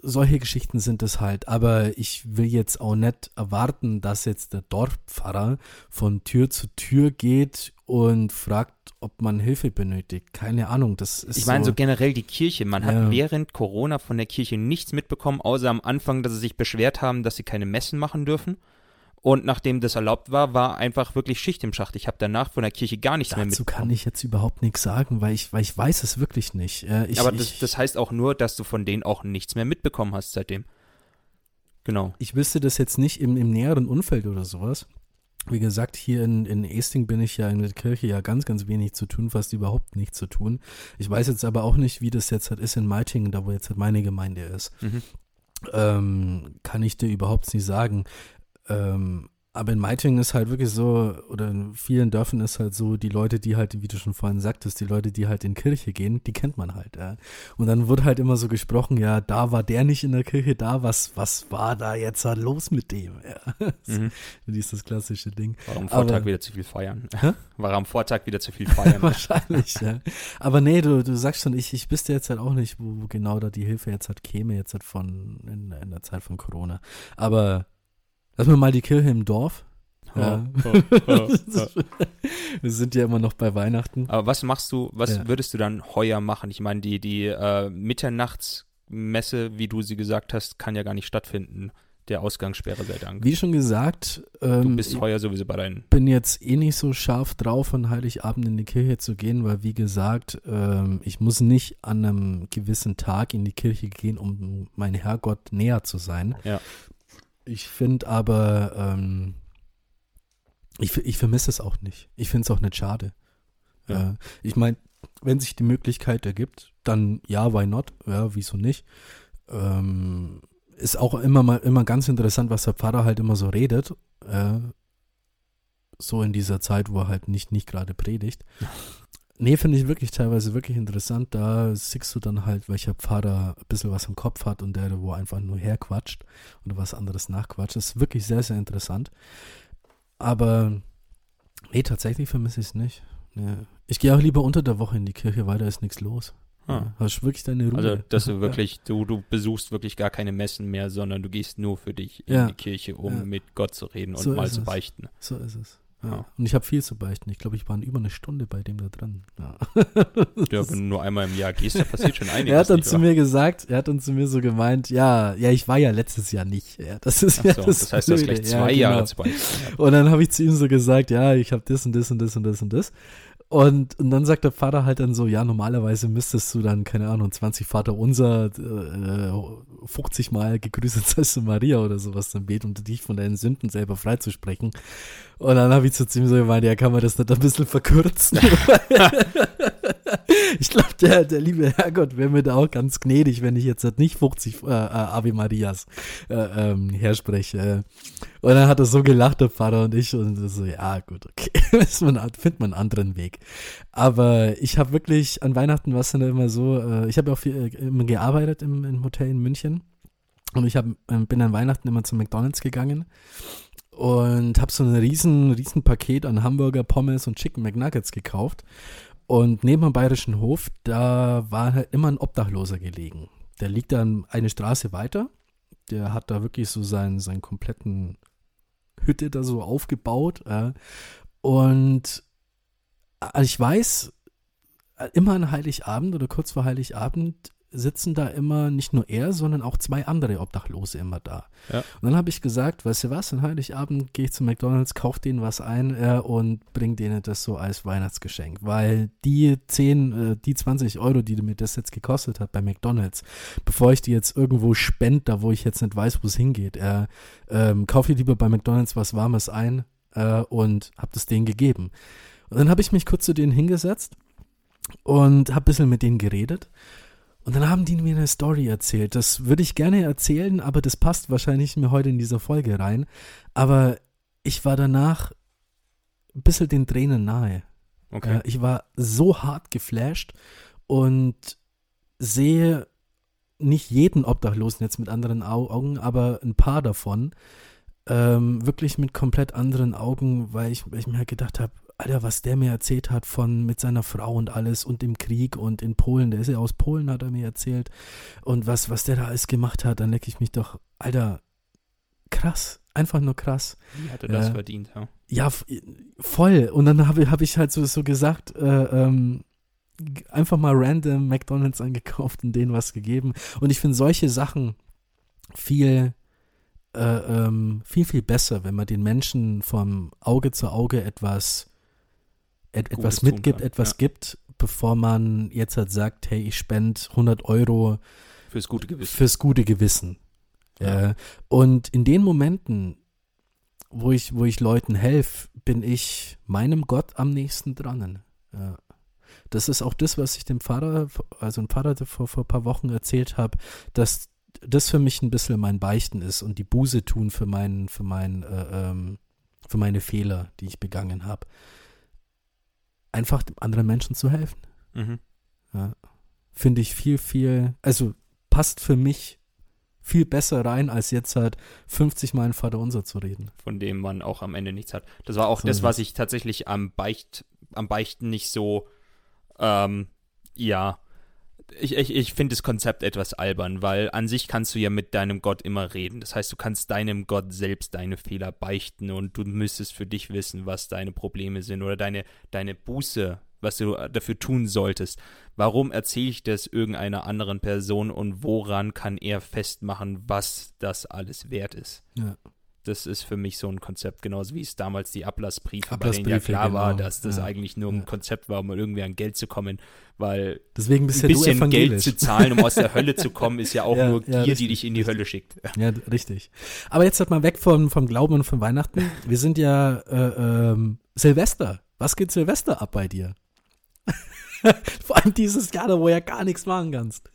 [SPEAKER 1] solche Geschichten sind es halt, aber ich will jetzt auch nicht erwarten, dass jetzt der Dorfpfarrer von Tür zu Tür geht und fragt, ob man Hilfe benötigt. Keine Ahnung, das ist
[SPEAKER 2] Ich meine so
[SPEAKER 1] so,
[SPEAKER 2] generell die Kirche. Man hat
[SPEAKER 1] Ja.
[SPEAKER 2] während Corona von der Kirche nichts mitbekommen, außer am Anfang, dass sie sich beschwert haben, dass sie keine Messen machen dürfen. Und nachdem das erlaubt war, war einfach wirklich Schicht im Schacht. Ich habe danach von der Kirche gar nichts mehr
[SPEAKER 1] dazu
[SPEAKER 2] mitbekommen.
[SPEAKER 1] kann ich jetzt überhaupt nichts sagen, weil ich, weil ich weiß es wirklich nicht. Äh, ich,
[SPEAKER 2] aber das, das heißt auch nur, dass du von denen auch nichts mehr mitbekommen hast seitdem. Genau.
[SPEAKER 1] ich wüsste das jetzt nicht im, im näheren Umfeld oder sowas. Wie gesagt, hier in, in Esting bin ich ja in der Kirche ja ganz, ganz wenig zu tun, fast überhaupt nichts zu tun. Ich weiß jetzt aber auch nicht, wie das jetzt halt ist in Meitingen, da wo jetzt halt meine Gemeinde ist.
[SPEAKER 2] Mhm.
[SPEAKER 1] Ähm, kann ich dir überhaupt nicht sagen. Ähm, aber in Meitingen ist halt wirklich so, oder in vielen Dörfern ist halt so, die Leute, die halt, wie du schon vorhin sagtest, die Leute, die halt in Kirche gehen, die kennt man halt, ja. Und dann wird halt immer so gesprochen, ja, da war der nicht in der Kirche, da, was, was war da jetzt halt los mit dem, ja.
[SPEAKER 2] Mhm.
[SPEAKER 1] Dieses klassische Ding.
[SPEAKER 2] War am Vortag
[SPEAKER 1] Aber-
[SPEAKER 2] wieder zu viel feiern.
[SPEAKER 1] Hä?
[SPEAKER 2] War am Vortag wieder zu viel feiern.
[SPEAKER 1] Wahrscheinlich, ja. Aber nee, du, du sagst schon, ich, ich wüsste jetzt halt auch nicht, wo, wo genau da die Hilfe jetzt halt käme, jetzt halt von, in, in der Zeit von Corona. Aber lassen wir mal die Kirche im Dorf. Ja. Wir sind ja immer noch bei Weihnachten.
[SPEAKER 2] Aber was machst du, was
[SPEAKER 1] Ja.
[SPEAKER 2] würdest du dann heuer machen? Ich meine, die, die äh, Mitternachtsmesse, wie du sie gesagt hast, kann ja gar nicht stattfinden. Der Ausgangssperre sei Dank.
[SPEAKER 1] Wie schon gesagt,
[SPEAKER 2] Du
[SPEAKER 1] ähm,
[SPEAKER 2] bist
[SPEAKER 1] ich
[SPEAKER 2] heuer sowieso bei deinen.
[SPEAKER 1] bin jetzt eh nicht so scharf drauf, an Heiligabend in die Kirche zu gehen, weil wie gesagt, ähm, ich muss nicht an einem gewissen Tag in die Kirche gehen, um mein Herrgott näher zu sein.
[SPEAKER 2] Ja.
[SPEAKER 1] Ich finde aber, ähm, ich, ich vermisse es auch nicht. Ich finde es auch nicht schade.
[SPEAKER 2] Ja.
[SPEAKER 1] Äh, ich meine, wenn sich die Möglichkeit ergibt, dann ja, why not? Ja, wieso nicht? Ähm, ist auch immer mal immer ganz interessant, was der Pfarrer halt immer so redet. Äh, so in dieser Zeit, wo er halt nicht, nicht gerade predigt. Nee, finde ich wirklich teilweise wirklich interessant. Da siehst du dann halt, welcher Pfarrer ein bisschen was im Kopf hat und der, wo einfach nur herquatscht oder was anderes nachquatscht. Das ist wirklich sehr, sehr interessant. Aber nee, tatsächlich vermisse ich es nicht. Nee. Ich gehe auch lieber unter der Woche in die Kirche, weil da ist nichts los.
[SPEAKER 2] Ah.
[SPEAKER 1] Ja, hast wirklich deine Ruhe.
[SPEAKER 2] Also, dass du wirklich, du, du besuchst wirklich gar keine Messen mehr, sondern du gehst nur für dich in
[SPEAKER 1] Ja.
[SPEAKER 2] die Kirche, um
[SPEAKER 1] Ja.
[SPEAKER 2] mit Gott zu reden und
[SPEAKER 1] So
[SPEAKER 2] mal zu
[SPEAKER 1] es.
[SPEAKER 2] beichten.
[SPEAKER 1] So ist es. Ja.
[SPEAKER 2] Ja.
[SPEAKER 1] Und ich habe viel zu beichten. Ich glaube, ich war über eine Stunde bei dem da dran. Ja.
[SPEAKER 2] Ja, wenn du nur einmal im Jahr gehst, da passiert schon einiges.
[SPEAKER 1] er hat dann
[SPEAKER 2] nicht
[SPEAKER 1] zu
[SPEAKER 2] wahr?
[SPEAKER 1] mir gesagt, er hat dann zu mir so gemeint, ja, ja, ich war ja letztes Jahr nicht. Ja, das ist
[SPEAKER 2] Ach
[SPEAKER 1] ja
[SPEAKER 2] so,
[SPEAKER 1] das,
[SPEAKER 2] das heißt, du hast gleich
[SPEAKER 1] Ja,
[SPEAKER 2] zwei
[SPEAKER 1] genau.
[SPEAKER 2] Jahre zu beichten.
[SPEAKER 1] Und dann habe ich zu ihm so gesagt, ja, ich habe das und das und das und das und das. Und, und dann sagt der Vater halt dann so, ja, normalerweise müsstest du dann, keine Ahnung, 20 Vater unser, äh, 50 Mal gegrüßet seist du Maria oder sowas dann beten, um dich von deinen Sünden selber freizusprechen. Und dann habe ich zu ihm so gemeint, ja, kann man das nicht ein bisschen verkürzen? ich glaube, der, der liebe Herrgott wäre mir da auch ganz gnädig, wenn ich jetzt nicht 50 äh, äh, Ave Marias äh, ähm, herspreche. Und dann hat er so gelacht, der Pfarrer und ich, und so, ja, gut, okay, findet man einen anderen Weg. Aber ich habe wirklich, an Weihnachten war es dann immer so, äh, ich habe auch viel, äh, immer gearbeitet im, im Hotel in München. Und ich hab, äh, bin an Weihnachten immer zu McDonalds gegangen und habe so ein riesen, riesen Paket an Hamburger, Pommes und Chicken McNuggets gekauft. Und neben dem Bayerischen Hof, da war halt immer ein Obdachloser gelegen. Der liegt dann eine Straße weiter. Der hat da wirklich so seinen, seinen kompletten Hütte da so aufgebaut. Äh. Und ich weiß, äh, immer an Heiligabend oder kurz vor Heiligabend sitzen da immer nicht nur er, sondern auch zwei andere Obdachlose immer da. Ja. Und dann habe ich gesagt, weißt du was, an Heiligabend gehe ich zu McDonalds, kaufe denen was ein äh, und bringe denen das so als Weihnachtsgeschenk. Weil die 10, äh, die 20 Euro, die mir das jetzt gekostet hat bei McDonalds, bevor ich die jetzt irgendwo spende, da wo ich jetzt nicht weiß, wo es hingeht, äh, ähm, kaufe ich lieber bei McDonalds was Warmes ein äh, und habe das denen gegeben. Und dann habe ich mich kurz zu denen hingesetzt und habe ein bisschen mit denen geredet. Und dann haben die mir eine Story erzählt. Das würde ich gerne erzählen, aber das passt wahrscheinlich mir heute in dieser Folge rein. Aber ich war danach ein bisschen den Tränen nahe. Okay. ich war so hart geflasht und sehe nicht jeden Obdachlosen jetzt mit anderen Augen, aber ein paar davon ähm, wirklich mit komplett anderen Augen, weil ich, weil ich mir halt gedacht habe, Alter, was der mir erzählt hat von mit seiner Frau und alles und im Krieg und in Polen, der ist ja aus Polen, hat er mir erzählt. Und was, was der da alles gemacht hat, dann lecke ich mich doch, Alter, krass, einfach nur krass.
[SPEAKER 2] Wie hat er das äh, verdient, ja?
[SPEAKER 1] Ja, voll. Und dann habe hab ich halt so, so gesagt, äh, ähm, einfach mal random McDonalds angekauft und denen was gegeben. Und ich finde solche Sachen viel, äh, ähm, viel, viel besser, wenn man den Menschen vom Auge zu Auge etwas et etwas mitgibt, etwas ja. gibt, bevor man jetzt halt sagt, hey, ich spende 100 Euro
[SPEAKER 2] fürs gute Gewissen.
[SPEAKER 1] Fürs gute Gewissen. Ja. Äh, und in den Momenten, wo ich, wo ich Leuten helfe, bin ich meinem Gott am nächsten dran. Ja. Das ist auch das, was ich dem Pfarrer, also ein Pfarrer vor, vor ein paar Wochen erzählt habe, dass das für mich ein bisschen mein Beichten ist und die Buße tun für meinen, für meinen, äh, ähm, für meine Fehler, die ich begangen habe einfach anderen Menschen zu helfen. Mhm. Ja. Finde ich viel, viel, also passt für mich viel besser rein, als jetzt halt 50 Mal ein Vater unser zu reden.
[SPEAKER 2] Von dem man auch am Ende nichts hat. Das war auch so das, was ich tatsächlich am Beicht, am Beichten nicht so, ähm, ja, ich, ich, ich finde das Konzept etwas albern, weil an sich kannst du ja mit deinem Gott immer reden. Das heißt, du kannst deinem Gott selbst deine Fehler beichten und du müsstest für dich wissen, was deine Probleme sind oder deine, deine Buße, was du dafür tun solltest. Warum erzähle ich das irgendeiner anderen Person und woran kann er festmachen, was das alles wert ist? Ja das ist für mich so ein Konzept, genauso wie es damals die Ablassbriefe, Ablassbriefe bei denen ja klar genau. war, dass das ja. eigentlich nur ein Konzept war, um irgendwie an Geld zu kommen, weil
[SPEAKER 1] Deswegen bist
[SPEAKER 2] ein bisschen Geld zu zahlen, um aus der Hölle zu kommen, ist ja auch ja, nur Gier, richtig, die dich in die Hölle schickt.
[SPEAKER 1] Ja, richtig. Aber jetzt halt mal weg vom, vom Glauben und von Weihnachten. Wir sind ja äh, ähm, Silvester. Was geht Silvester ab bei dir? Vor allem dieses Jahr, da wo ja gar nichts machen kannst.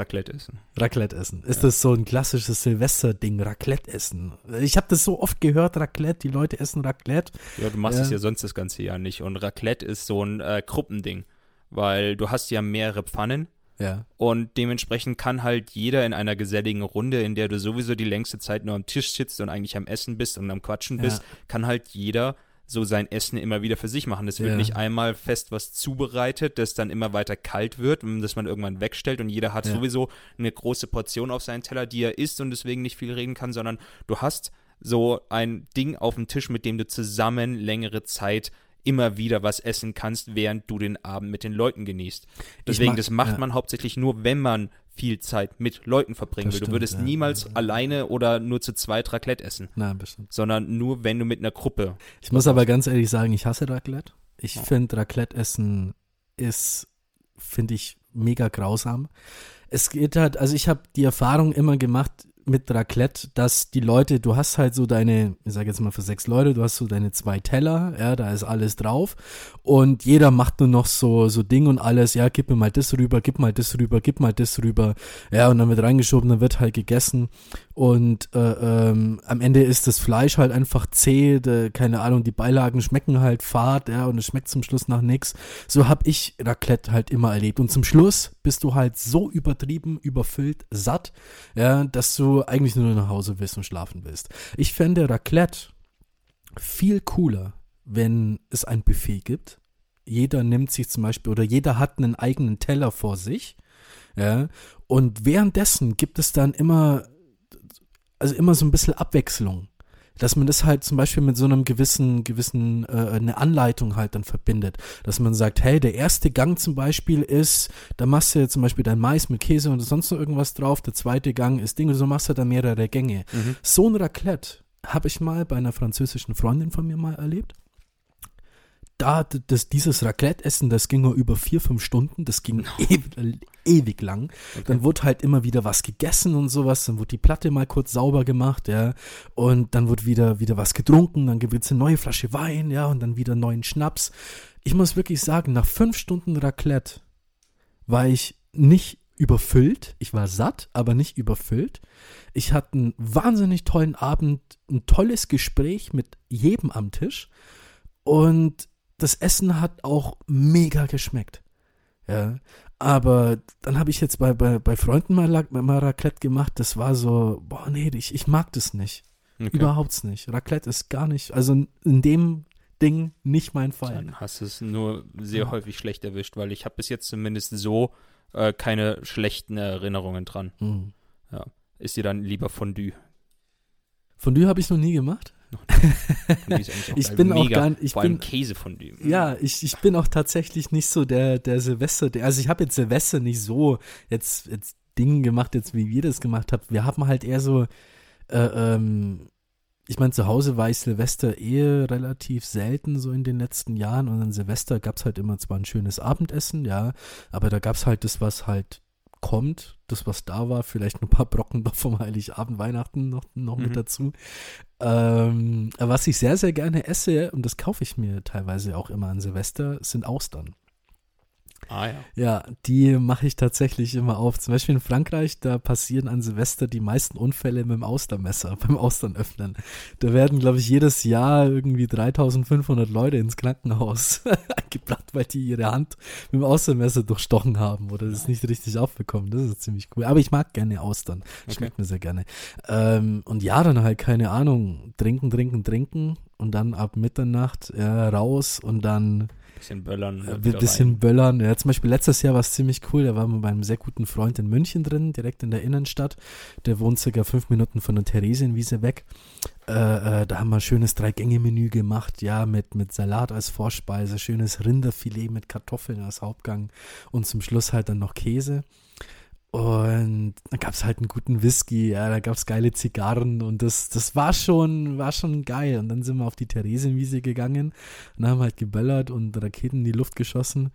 [SPEAKER 2] Raclette essen.
[SPEAKER 1] Raclette essen. Ist ja. das so ein klassisches Silvester-Ding, Raclette essen? Ich habe das so oft gehört, Raclette, die Leute essen Raclette.
[SPEAKER 2] Ja, du machst äh, es ja sonst das ganze Jahr nicht. Und Raclette ist so ein äh, Gruppending, weil du hast ja mehrere Pfannen.
[SPEAKER 1] Ja.
[SPEAKER 2] Und dementsprechend kann halt jeder in einer geselligen Runde, in der du sowieso die längste Zeit nur am Tisch sitzt und eigentlich am Essen bist und am Quatschen bist, ja. kann halt jeder so sein Essen immer wieder für sich machen. Es wird ja. nicht einmal fest was zubereitet, das dann immer weiter kalt wird, das man irgendwann wegstellt und jeder hat ja. sowieso eine große Portion auf seinen Teller, die er isst und deswegen nicht viel reden kann, sondern du hast so ein Ding auf dem Tisch, mit dem du zusammen längere Zeit immer wieder was essen kannst, während du den Abend mit den Leuten genießt. Deswegen, mag, das macht ja. man hauptsächlich nur, wenn man viel Zeit mit Leuten verbringen das will. Stimmt, du würdest ja, niemals ja, alleine oder nur zu zweit Raclette essen.
[SPEAKER 1] Nein, bestimmt.
[SPEAKER 2] Sondern nur, wenn du mit einer Gruppe.
[SPEAKER 1] Ich muss aber ganz ehrlich sagen, ich hasse Raclette. Ich ja. finde, Raclette essen ist, finde ich, mega grausam. Es geht halt, also ich habe die Erfahrung immer gemacht, mit Raclette, dass die Leute, du hast halt so deine, ich sage jetzt mal für sechs Leute, du hast so deine zwei Teller, ja, da ist alles drauf und jeder macht nur noch so, so Ding und alles, ja, gib mir mal das rüber, gib mal das rüber, gib mal das rüber, ja, und dann wird reingeschoben, dann wird halt gegessen und äh, ähm, am Ende ist das Fleisch halt einfach zäh, de, keine Ahnung, die Beilagen schmecken halt fad, ja, und es schmeckt zum Schluss nach nix. So hab ich Raclette halt immer erlebt. Und zum Schluss bist du halt so übertrieben, überfüllt, satt, ja, dass du eigentlich nur nach Hause willst und schlafen willst. Ich fände Raclette viel cooler, wenn es ein Buffet gibt. Jeder nimmt sich zum Beispiel oder jeder hat einen eigenen Teller vor sich. Ja, und währenddessen gibt es dann immer also immer so ein bisschen Abwechslung. Dass man das halt zum Beispiel mit so einem gewissen, gewissen, äh, eine Anleitung halt dann verbindet. Dass man sagt, hey, der erste Gang zum Beispiel ist, da machst du zum Beispiel dein Mais mit Käse und sonst noch irgendwas drauf. Der zweite Gang ist Ding und so machst du da mehrere Gänge. Mhm. So ein Raclette habe ich mal bei einer französischen Freundin von mir mal erlebt da, das, dieses Raclette-Essen, das ging nur über vier, fünf Stunden, das ging ewig, ewig lang. Okay. Dann wurde halt immer wieder was gegessen und sowas, dann wurde die Platte mal kurz sauber gemacht, ja, und dann wurde wieder, wieder was getrunken, dann gibt es eine neue Flasche Wein, ja, und dann wieder neuen Schnaps. Ich muss wirklich sagen, nach fünf Stunden Raclette war ich nicht überfüllt. Ich war satt, aber nicht überfüllt. Ich hatte einen wahnsinnig tollen Abend, ein tolles Gespräch mit jedem am Tisch. Und das Essen hat auch mega geschmeckt. Ja, aber dann habe ich jetzt bei, bei, bei Freunden mal, mal Raclette gemacht. Das war so, boah, nee, ich, ich mag das nicht. Okay. Überhaupt nicht. Raclette ist gar nicht, also in dem Ding nicht mein Fall.
[SPEAKER 2] Dann hast du es nur sehr ja. häufig schlecht erwischt, weil ich habe bis jetzt zumindest so äh, keine schlechten Erinnerungen dran. Mhm. Ja. Ist dir dann lieber Fondue?
[SPEAKER 1] Fondue habe ich noch nie gemacht ich bin mega, auch gar nicht, ich
[SPEAKER 2] vor
[SPEAKER 1] bin
[SPEAKER 2] Käse von dem.
[SPEAKER 1] Ja, ich, ich bin auch tatsächlich nicht so der der Silvester, der, also ich habe jetzt Silvester nicht so jetzt jetzt Dinge gemacht, jetzt wie wir das gemacht haben. Wir haben halt eher so äh, ähm, ich meine, zu Hause war ich Silvester eh relativ selten so in den letzten Jahren und an Silvester gab es halt immer zwar ein schönes Abendessen, ja, aber da gab es halt das, was halt kommt, das, was da war, vielleicht ein paar Brocken noch vom Heiligabend, Weihnachten noch, noch mhm. mit dazu. Ähm, was ich sehr, sehr gerne esse, und das kaufe ich mir teilweise auch immer an Silvester, sind Austern.
[SPEAKER 2] Ah ja.
[SPEAKER 1] Ja, die mache ich tatsächlich immer auf. Zum Beispiel in Frankreich, da passieren an Silvester die meisten Unfälle mit dem Austermesser, beim Austernöffnen. Da werden, glaube ich, jedes Jahr irgendwie 3500 Leute ins Krankenhaus gebracht, weil die ihre Hand mit dem Austernmesser durchstochen haben oder das nicht richtig aufbekommen. Das ist ziemlich cool. Aber ich mag gerne Austern. Okay. Schmeckt mir sehr gerne. Ähm, und ja, dann halt, keine Ahnung, trinken, trinken, trinken und dann ab Mitternacht ja, raus und dann
[SPEAKER 2] Bisschen böllern.
[SPEAKER 1] Ein äh, bisschen rein. böllern. Ja, zum Beispiel letztes Jahr war es ziemlich cool. Da waren wir bei einem sehr guten Freund in München drin, direkt in der Innenstadt. Der wohnt circa fünf Minuten von der Theresienwiese weg. Äh, äh, da haben wir ein schönes Drei-Gänge-Menü gemacht, ja, mit, mit Salat als Vorspeise, schönes Rinderfilet mit Kartoffeln als Hauptgang und zum Schluss halt dann noch Käse. Und dann gab es halt einen guten Whisky, ja, da gab es geile Zigarren und das, das war schon, war schon geil. Und dann sind wir auf die Theresienwiese gegangen und haben halt geböllert und Raketen in die Luft geschossen.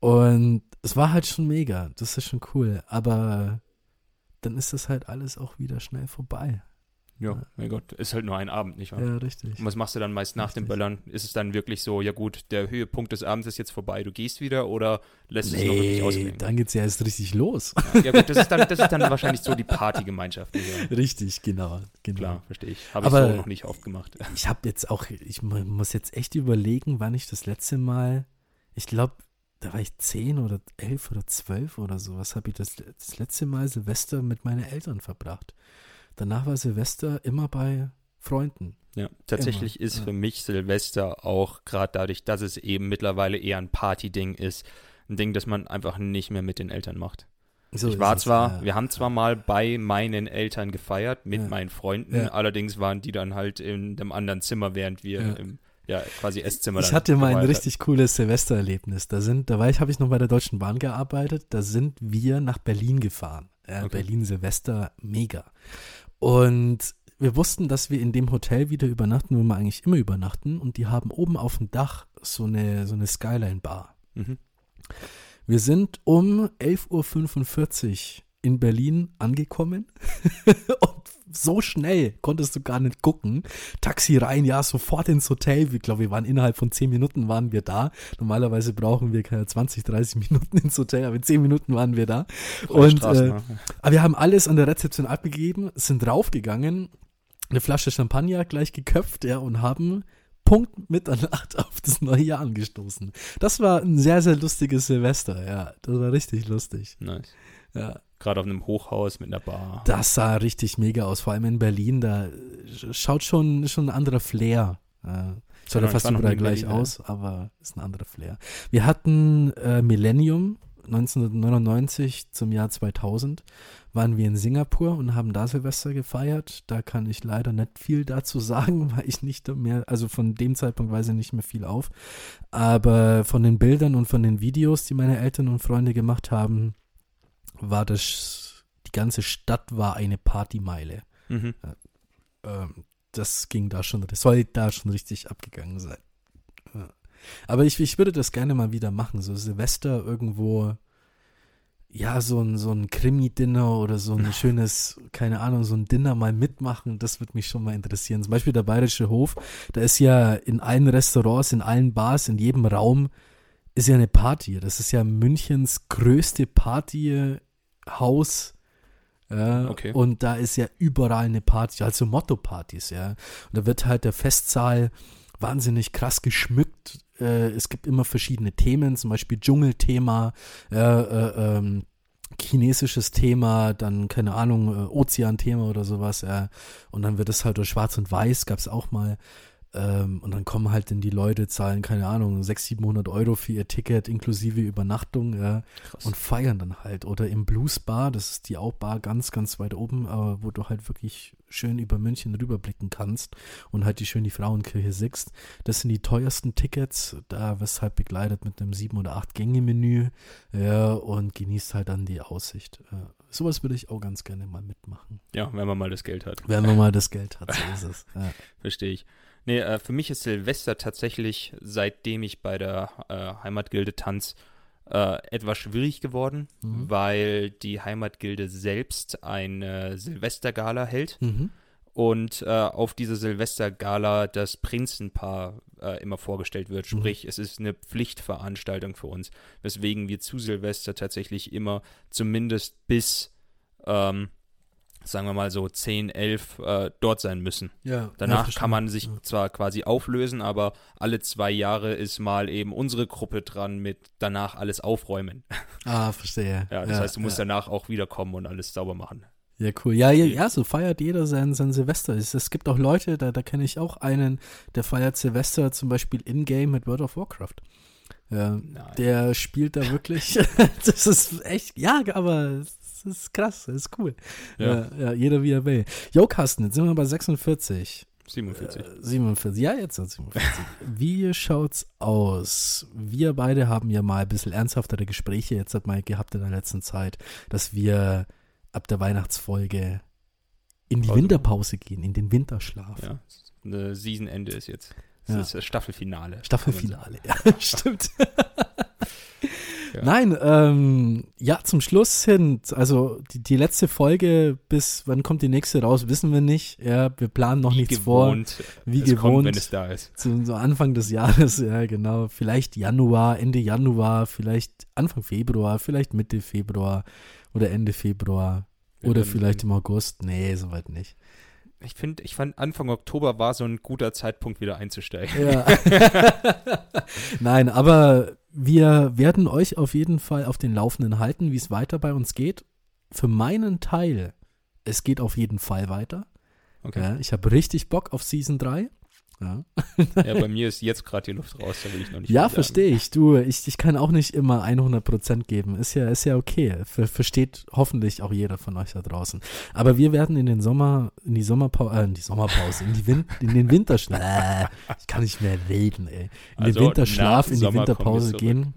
[SPEAKER 1] Und es war halt schon mega, das ist schon cool. Aber dann ist das halt alles auch wieder schnell vorbei.
[SPEAKER 2] Ja, mein Gott, ist halt nur ein Abend, nicht wahr?
[SPEAKER 1] Ja, richtig.
[SPEAKER 2] Und was machst du dann meist nach richtig. dem Böllern? Ist es dann wirklich so, ja gut, der Höhepunkt des Abends ist jetzt vorbei, du gehst wieder oder lässt nee, es noch wirklich ausklingen?
[SPEAKER 1] dann geht's ja erst richtig los.
[SPEAKER 2] Ja, ja gut, das ist, dann, das ist dann wahrscheinlich so die Partygemeinschaft.
[SPEAKER 1] Ja. Richtig, genau, genau.
[SPEAKER 2] Klar, verstehe ich. Habe ich so noch nicht oft gemacht.
[SPEAKER 1] Ich habe jetzt auch, ich muss jetzt echt überlegen, wann ich das letzte Mal, ich glaube, da war ich zehn oder elf oder zwölf oder sowas, habe ich das, das letzte Mal Silvester mit meinen Eltern verbracht. Danach war Silvester immer bei Freunden.
[SPEAKER 2] Ja, tatsächlich immer. ist ja. für mich Silvester auch gerade dadurch, dass es eben mittlerweile eher ein Party-Ding ist, ein Ding, das man einfach nicht mehr mit den Eltern macht. So ich war zwar, ja. wir haben zwar mal bei meinen Eltern gefeiert mit ja. meinen Freunden, allerdings waren die dann halt in einem anderen Zimmer, während wir im ja, quasi Esszimmer.
[SPEAKER 1] Ich hatte mal ein richtig cooles Silvestererlebnis. Da sind, da war ich, habe ich noch bei der Deutschen Bahn gearbeitet. Da sind wir nach Berlin gefahren. Ja, okay. Berlin Silvester, mega. Und wir wussten, dass wir in dem Hotel wieder übernachten, wo wir eigentlich immer übernachten. Und die haben oben auf dem Dach so eine, so eine Skyline-Bar. Mhm. Wir sind um 11.45 Uhr in Berlin angekommen und so schnell konntest du gar nicht gucken. Taxi rein, ja, sofort ins Hotel. Ich glaube, wir waren innerhalb von 10 Minuten waren wir da. Normalerweise brauchen wir keine 20, 30 Minuten ins Hotel, aber in 10 Minuten waren wir da. Und, äh, aber wir haben alles an der Rezeption abgegeben, sind draufgegangen, eine Flasche Champagner gleich geköpft, ja, und haben Punkt Mitternacht auf das neue Jahr angestoßen. Das war ein sehr, sehr lustiges Silvester, ja. Das war richtig lustig.
[SPEAKER 2] Nice.
[SPEAKER 1] Ja.
[SPEAKER 2] Gerade auf einem Hochhaus mit einer Bar.
[SPEAKER 1] Das sah richtig mega aus, vor allem in Berlin, da schaut schon, schon ein anderer Flair. Äh, schaut ja fast überall gleich Berlin, aus, aber ist ein anderer Flair. Wir hatten äh, Millennium 1999 zum Jahr 2000 waren wir in Singapur und haben da Silvester gefeiert. Da kann ich leider nicht viel dazu sagen, weil ich nicht mehr, also von dem Zeitpunkt weiß ich nicht mehr viel auf. Aber von den Bildern und von den Videos, die meine Eltern und Freunde gemacht haben, war das, die ganze Stadt war eine Partymeile. Mhm. Ähm, das ging da schon, das soll da schon richtig abgegangen sein. Aber ich, ich würde das gerne mal wieder machen, so Silvester irgendwo ja, so ein, so ein Krimi-Dinner oder so ein schönes, keine Ahnung, so ein Dinner mal mitmachen, das würde mich schon mal interessieren. Zum Beispiel der Bayerische Hof, da ist ja in allen Restaurants, in allen Bars, in jedem Raum ist ja eine Party. Das ist ja Münchens größte Partyhaus. Ja, okay. Und da ist ja überall eine Party, also Motto-Partys, ja. Und da wird halt der Festsaal wahnsinnig krass geschmückt äh, es gibt immer verschiedene Themen, zum Beispiel Dschungelthema, äh, äh, ähm, chinesisches Thema, dann, keine Ahnung, äh, Ozeanthema oder sowas, ja. Und dann wird es halt durch Schwarz und Weiß, gab es auch mal. Ähm, und dann kommen halt dann die Leute, zahlen, keine Ahnung, 600, 700 Euro für ihr Ticket inklusive Übernachtung ja, und feiern dann halt. Oder im Blues Bar, das ist die auch Bar ganz, ganz weit oben, äh, wo du halt wirklich schön über München rüberblicken kannst und halt die schön die Frauenkirche siehst. Das sind die teuersten Tickets, da wirst halt begleitet mit einem sieben oder acht Gänge Menü ja, und genießt halt dann die Aussicht. Äh, sowas würde ich auch ganz gerne mal mitmachen.
[SPEAKER 2] Ja, wenn man mal das Geld hat.
[SPEAKER 1] Wenn man mal das Geld hat, so ist es.
[SPEAKER 2] Ja. Verstehe ich. Nee, äh, für mich ist Silvester tatsächlich, seitdem ich bei der äh, Heimatgilde tanz, äh, etwas schwierig geworden, mhm. weil die Heimatgilde selbst eine Silvestergala hält. Mhm. Und äh, auf dieser Silvestergala das Prinzenpaar äh, immer vorgestellt wird. Mhm. Sprich, mhm. es ist eine Pflichtveranstaltung für uns, weswegen wir zu Silvester tatsächlich immer zumindest bis ähm, sagen wir mal so 10, 11 äh, dort sein müssen. Ja, Danach ja, kann man sich ja. zwar quasi auflösen, aber alle zwei Jahre ist mal eben unsere Gruppe dran mit danach alles aufräumen.
[SPEAKER 1] Ah, verstehe.
[SPEAKER 2] Ja, das heißt, du musst danach auch wiederkommen und alles sauber machen.
[SPEAKER 1] Ja, cool. Ja, ja, ja, so feiert jeder sein, sein Silvester. Es, es gibt auch Leute, da, da kenne ich auch einen, der feiert Silvester zum Beispiel in-game mit World of Warcraft. Ja, der spielt da wirklich. das ist echt, ja, aber das ist krass, das ist cool. Ja. ja, ja jeder wie er will. Jo, Carsten, jetzt sind wir bei 46.
[SPEAKER 2] 47. Äh,
[SPEAKER 1] 47, ja, jetzt 47. Wie schaut's aus? Wir beide haben ja mal ein bisschen ernsthaftere Gespräche jetzt hat mal gehabt in der letzten Zeit, dass wir ab der Weihnachtsfolge in die Pause. Winterpause gehen, in den Winterschlaf.
[SPEAKER 2] Ja, eine Seasonende ist jetzt. Das ja. ist das Staffelfinale.
[SPEAKER 1] Staffelfinale, ja, stimmt. Nein, ähm, ja, zum Schluss hin, also die, die letzte Folge, bis wann kommt die nächste raus, wissen wir nicht. Ja, wir planen noch Wie nichts gewohnt, vor. Wie es gewohnt. Kommt,
[SPEAKER 2] wenn es da ist.
[SPEAKER 1] Zu, so Anfang des Jahres, ja, genau. Vielleicht Januar, Ende Januar, vielleicht Anfang Februar, vielleicht Mitte Februar oder Ende Februar. Oder vielleicht im August. Nee, soweit nicht
[SPEAKER 2] ich finde, ich fand Anfang Oktober war so ein guter Zeitpunkt, wieder einzusteigen.
[SPEAKER 1] Ja. Nein, aber wir werden euch auf jeden Fall auf den Laufenden halten, wie es weiter bei uns geht. Für meinen Teil, es geht auf jeden Fall weiter. Okay. Ja, ich habe richtig Bock auf Season 3. Ja.
[SPEAKER 2] ja, bei mir ist jetzt gerade die Luft raus, da will ich noch nicht.
[SPEAKER 1] Ja, verstehe ich. Du, ich, ich kann auch nicht immer 100% geben. Ist ja, ist ja okay. Ver versteht hoffentlich auch jeder von euch da draußen. Aber wir werden in den Sommer, in die Sommerpause, äh, in die Sommerpause, in, die Win in den Winterschlaf, ich kann nicht mehr reden, ey. In also den Winterschlaf, in die Sommer Winterpause gehen.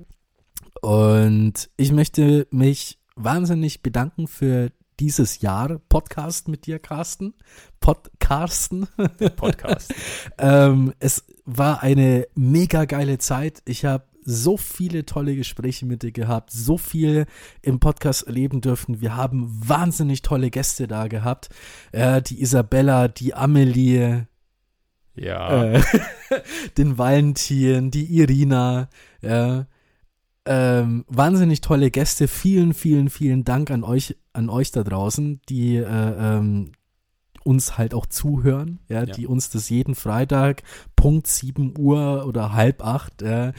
[SPEAKER 1] Und ich möchte mich wahnsinnig bedanken für dieses Jahr Podcast mit dir, Carsten. Podcasten.
[SPEAKER 2] Podcast.
[SPEAKER 1] ähm, es war eine mega geile Zeit. Ich habe so viele tolle Gespräche mit dir gehabt, so viel im Podcast erleben dürfen. Wir haben wahnsinnig tolle Gäste da gehabt. Äh, die Isabella, die Amelie,
[SPEAKER 2] Ja.
[SPEAKER 1] äh, den Valentin, die Irina, ja. Ähm, wahnsinnig tolle Gäste. Vielen, vielen, vielen Dank an euch, an euch da draußen, die äh, ähm, uns halt auch zuhören, ja,
[SPEAKER 2] Ja.
[SPEAKER 1] die uns das jeden Freitag Punkt 7 Uhr oder halb acht äh,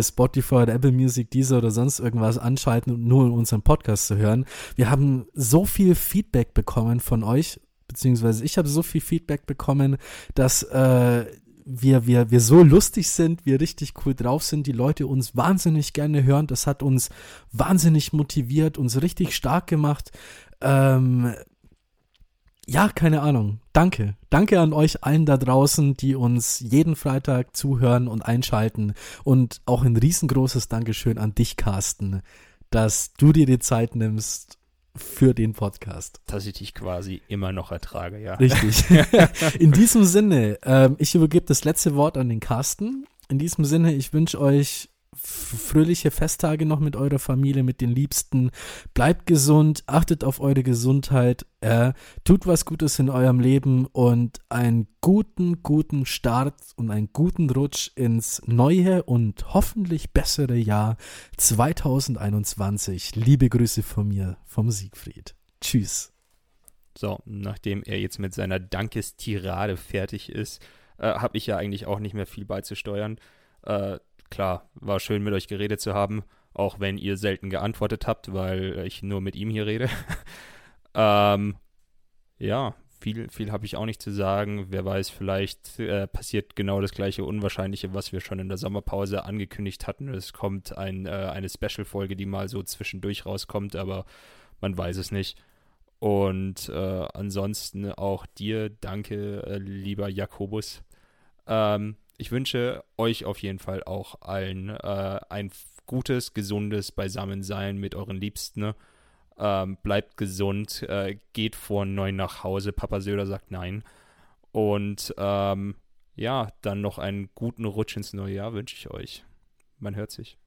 [SPEAKER 1] Spotify oder Apple Music, Deezer oder sonst irgendwas anschalten und nur in unserem Podcast zu hören. Wir haben so viel Feedback bekommen von euch, beziehungsweise ich habe so viel Feedback bekommen, dass äh, wir, wir, wir so lustig sind, wir richtig cool drauf sind, die Leute uns wahnsinnig gerne hören. Das hat uns wahnsinnig motiviert, uns richtig stark gemacht. Ähm, ja, keine Ahnung. Danke. Danke an euch allen da draußen, die uns jeden Freitag zuhören und einschalten. Und auch ein riesengroßes Dankeschön an dich, Carsten, dass du dir die Zeit nimmst für den Podcast.
[SPEAKER 2] Dass ich dich quasi immer noch ertrage, ja.
[SPEAKER 1] Richtig. In diesem Sinne, ähm, ich übergebe das letzte Wort an den Carsten. In diesem Sinne, ich wünsche euch fröhliche Festtage noch mit eurer Familie, mit den Liebsten. Bleibt gesund, achtet auf eure Gesundheit, äh, tut was Gutes in eurem Leben und einen guten, guten Start und einen guten Rutsch ins neue und hoffentlich bessere Jahr 2021. Liebe Grüße von mir, vom Siegfried. Tschüss.
[SPEAKER 2] So, nachdem er jetzt mit seiner Dankestirade fertig ist, äh, habe ich ja eigentlich auch nicht mehr viel beizusteuern. Äh, klar, war schön mit euch geredet zu haben, auch wenn ihr selten geantwortet habt, weil ich nur mit ihm hier rede. ähm, ja, viel, viel habe ich auch nicht zu sagen. Wer weiß, vielleicht äh, passiert genau das gleiche Unwahrscheinliche, was wir schon in der Sommerpause angekündigt hatten. Es kommt ein, äh, eine Special-Folge, die mal so zwischendurch rauskommt, aber man weiß es nicht. Und äh, ansonsten auch dir danke, äh, lieber Jakobus. Ähm, ich wünsche euch auf jeden Fall auch allen äh, ein gutes, gesundes Beisammensein mit euren Liebsten. ne? Ähm, bleibt gesund, äh, geht vor neun nach Hause. Papa Söder sagt nein. Und ähm, ja, dann noch einen guten Rutsch ins neue Jahr wünsche ich euch. Man hört sich.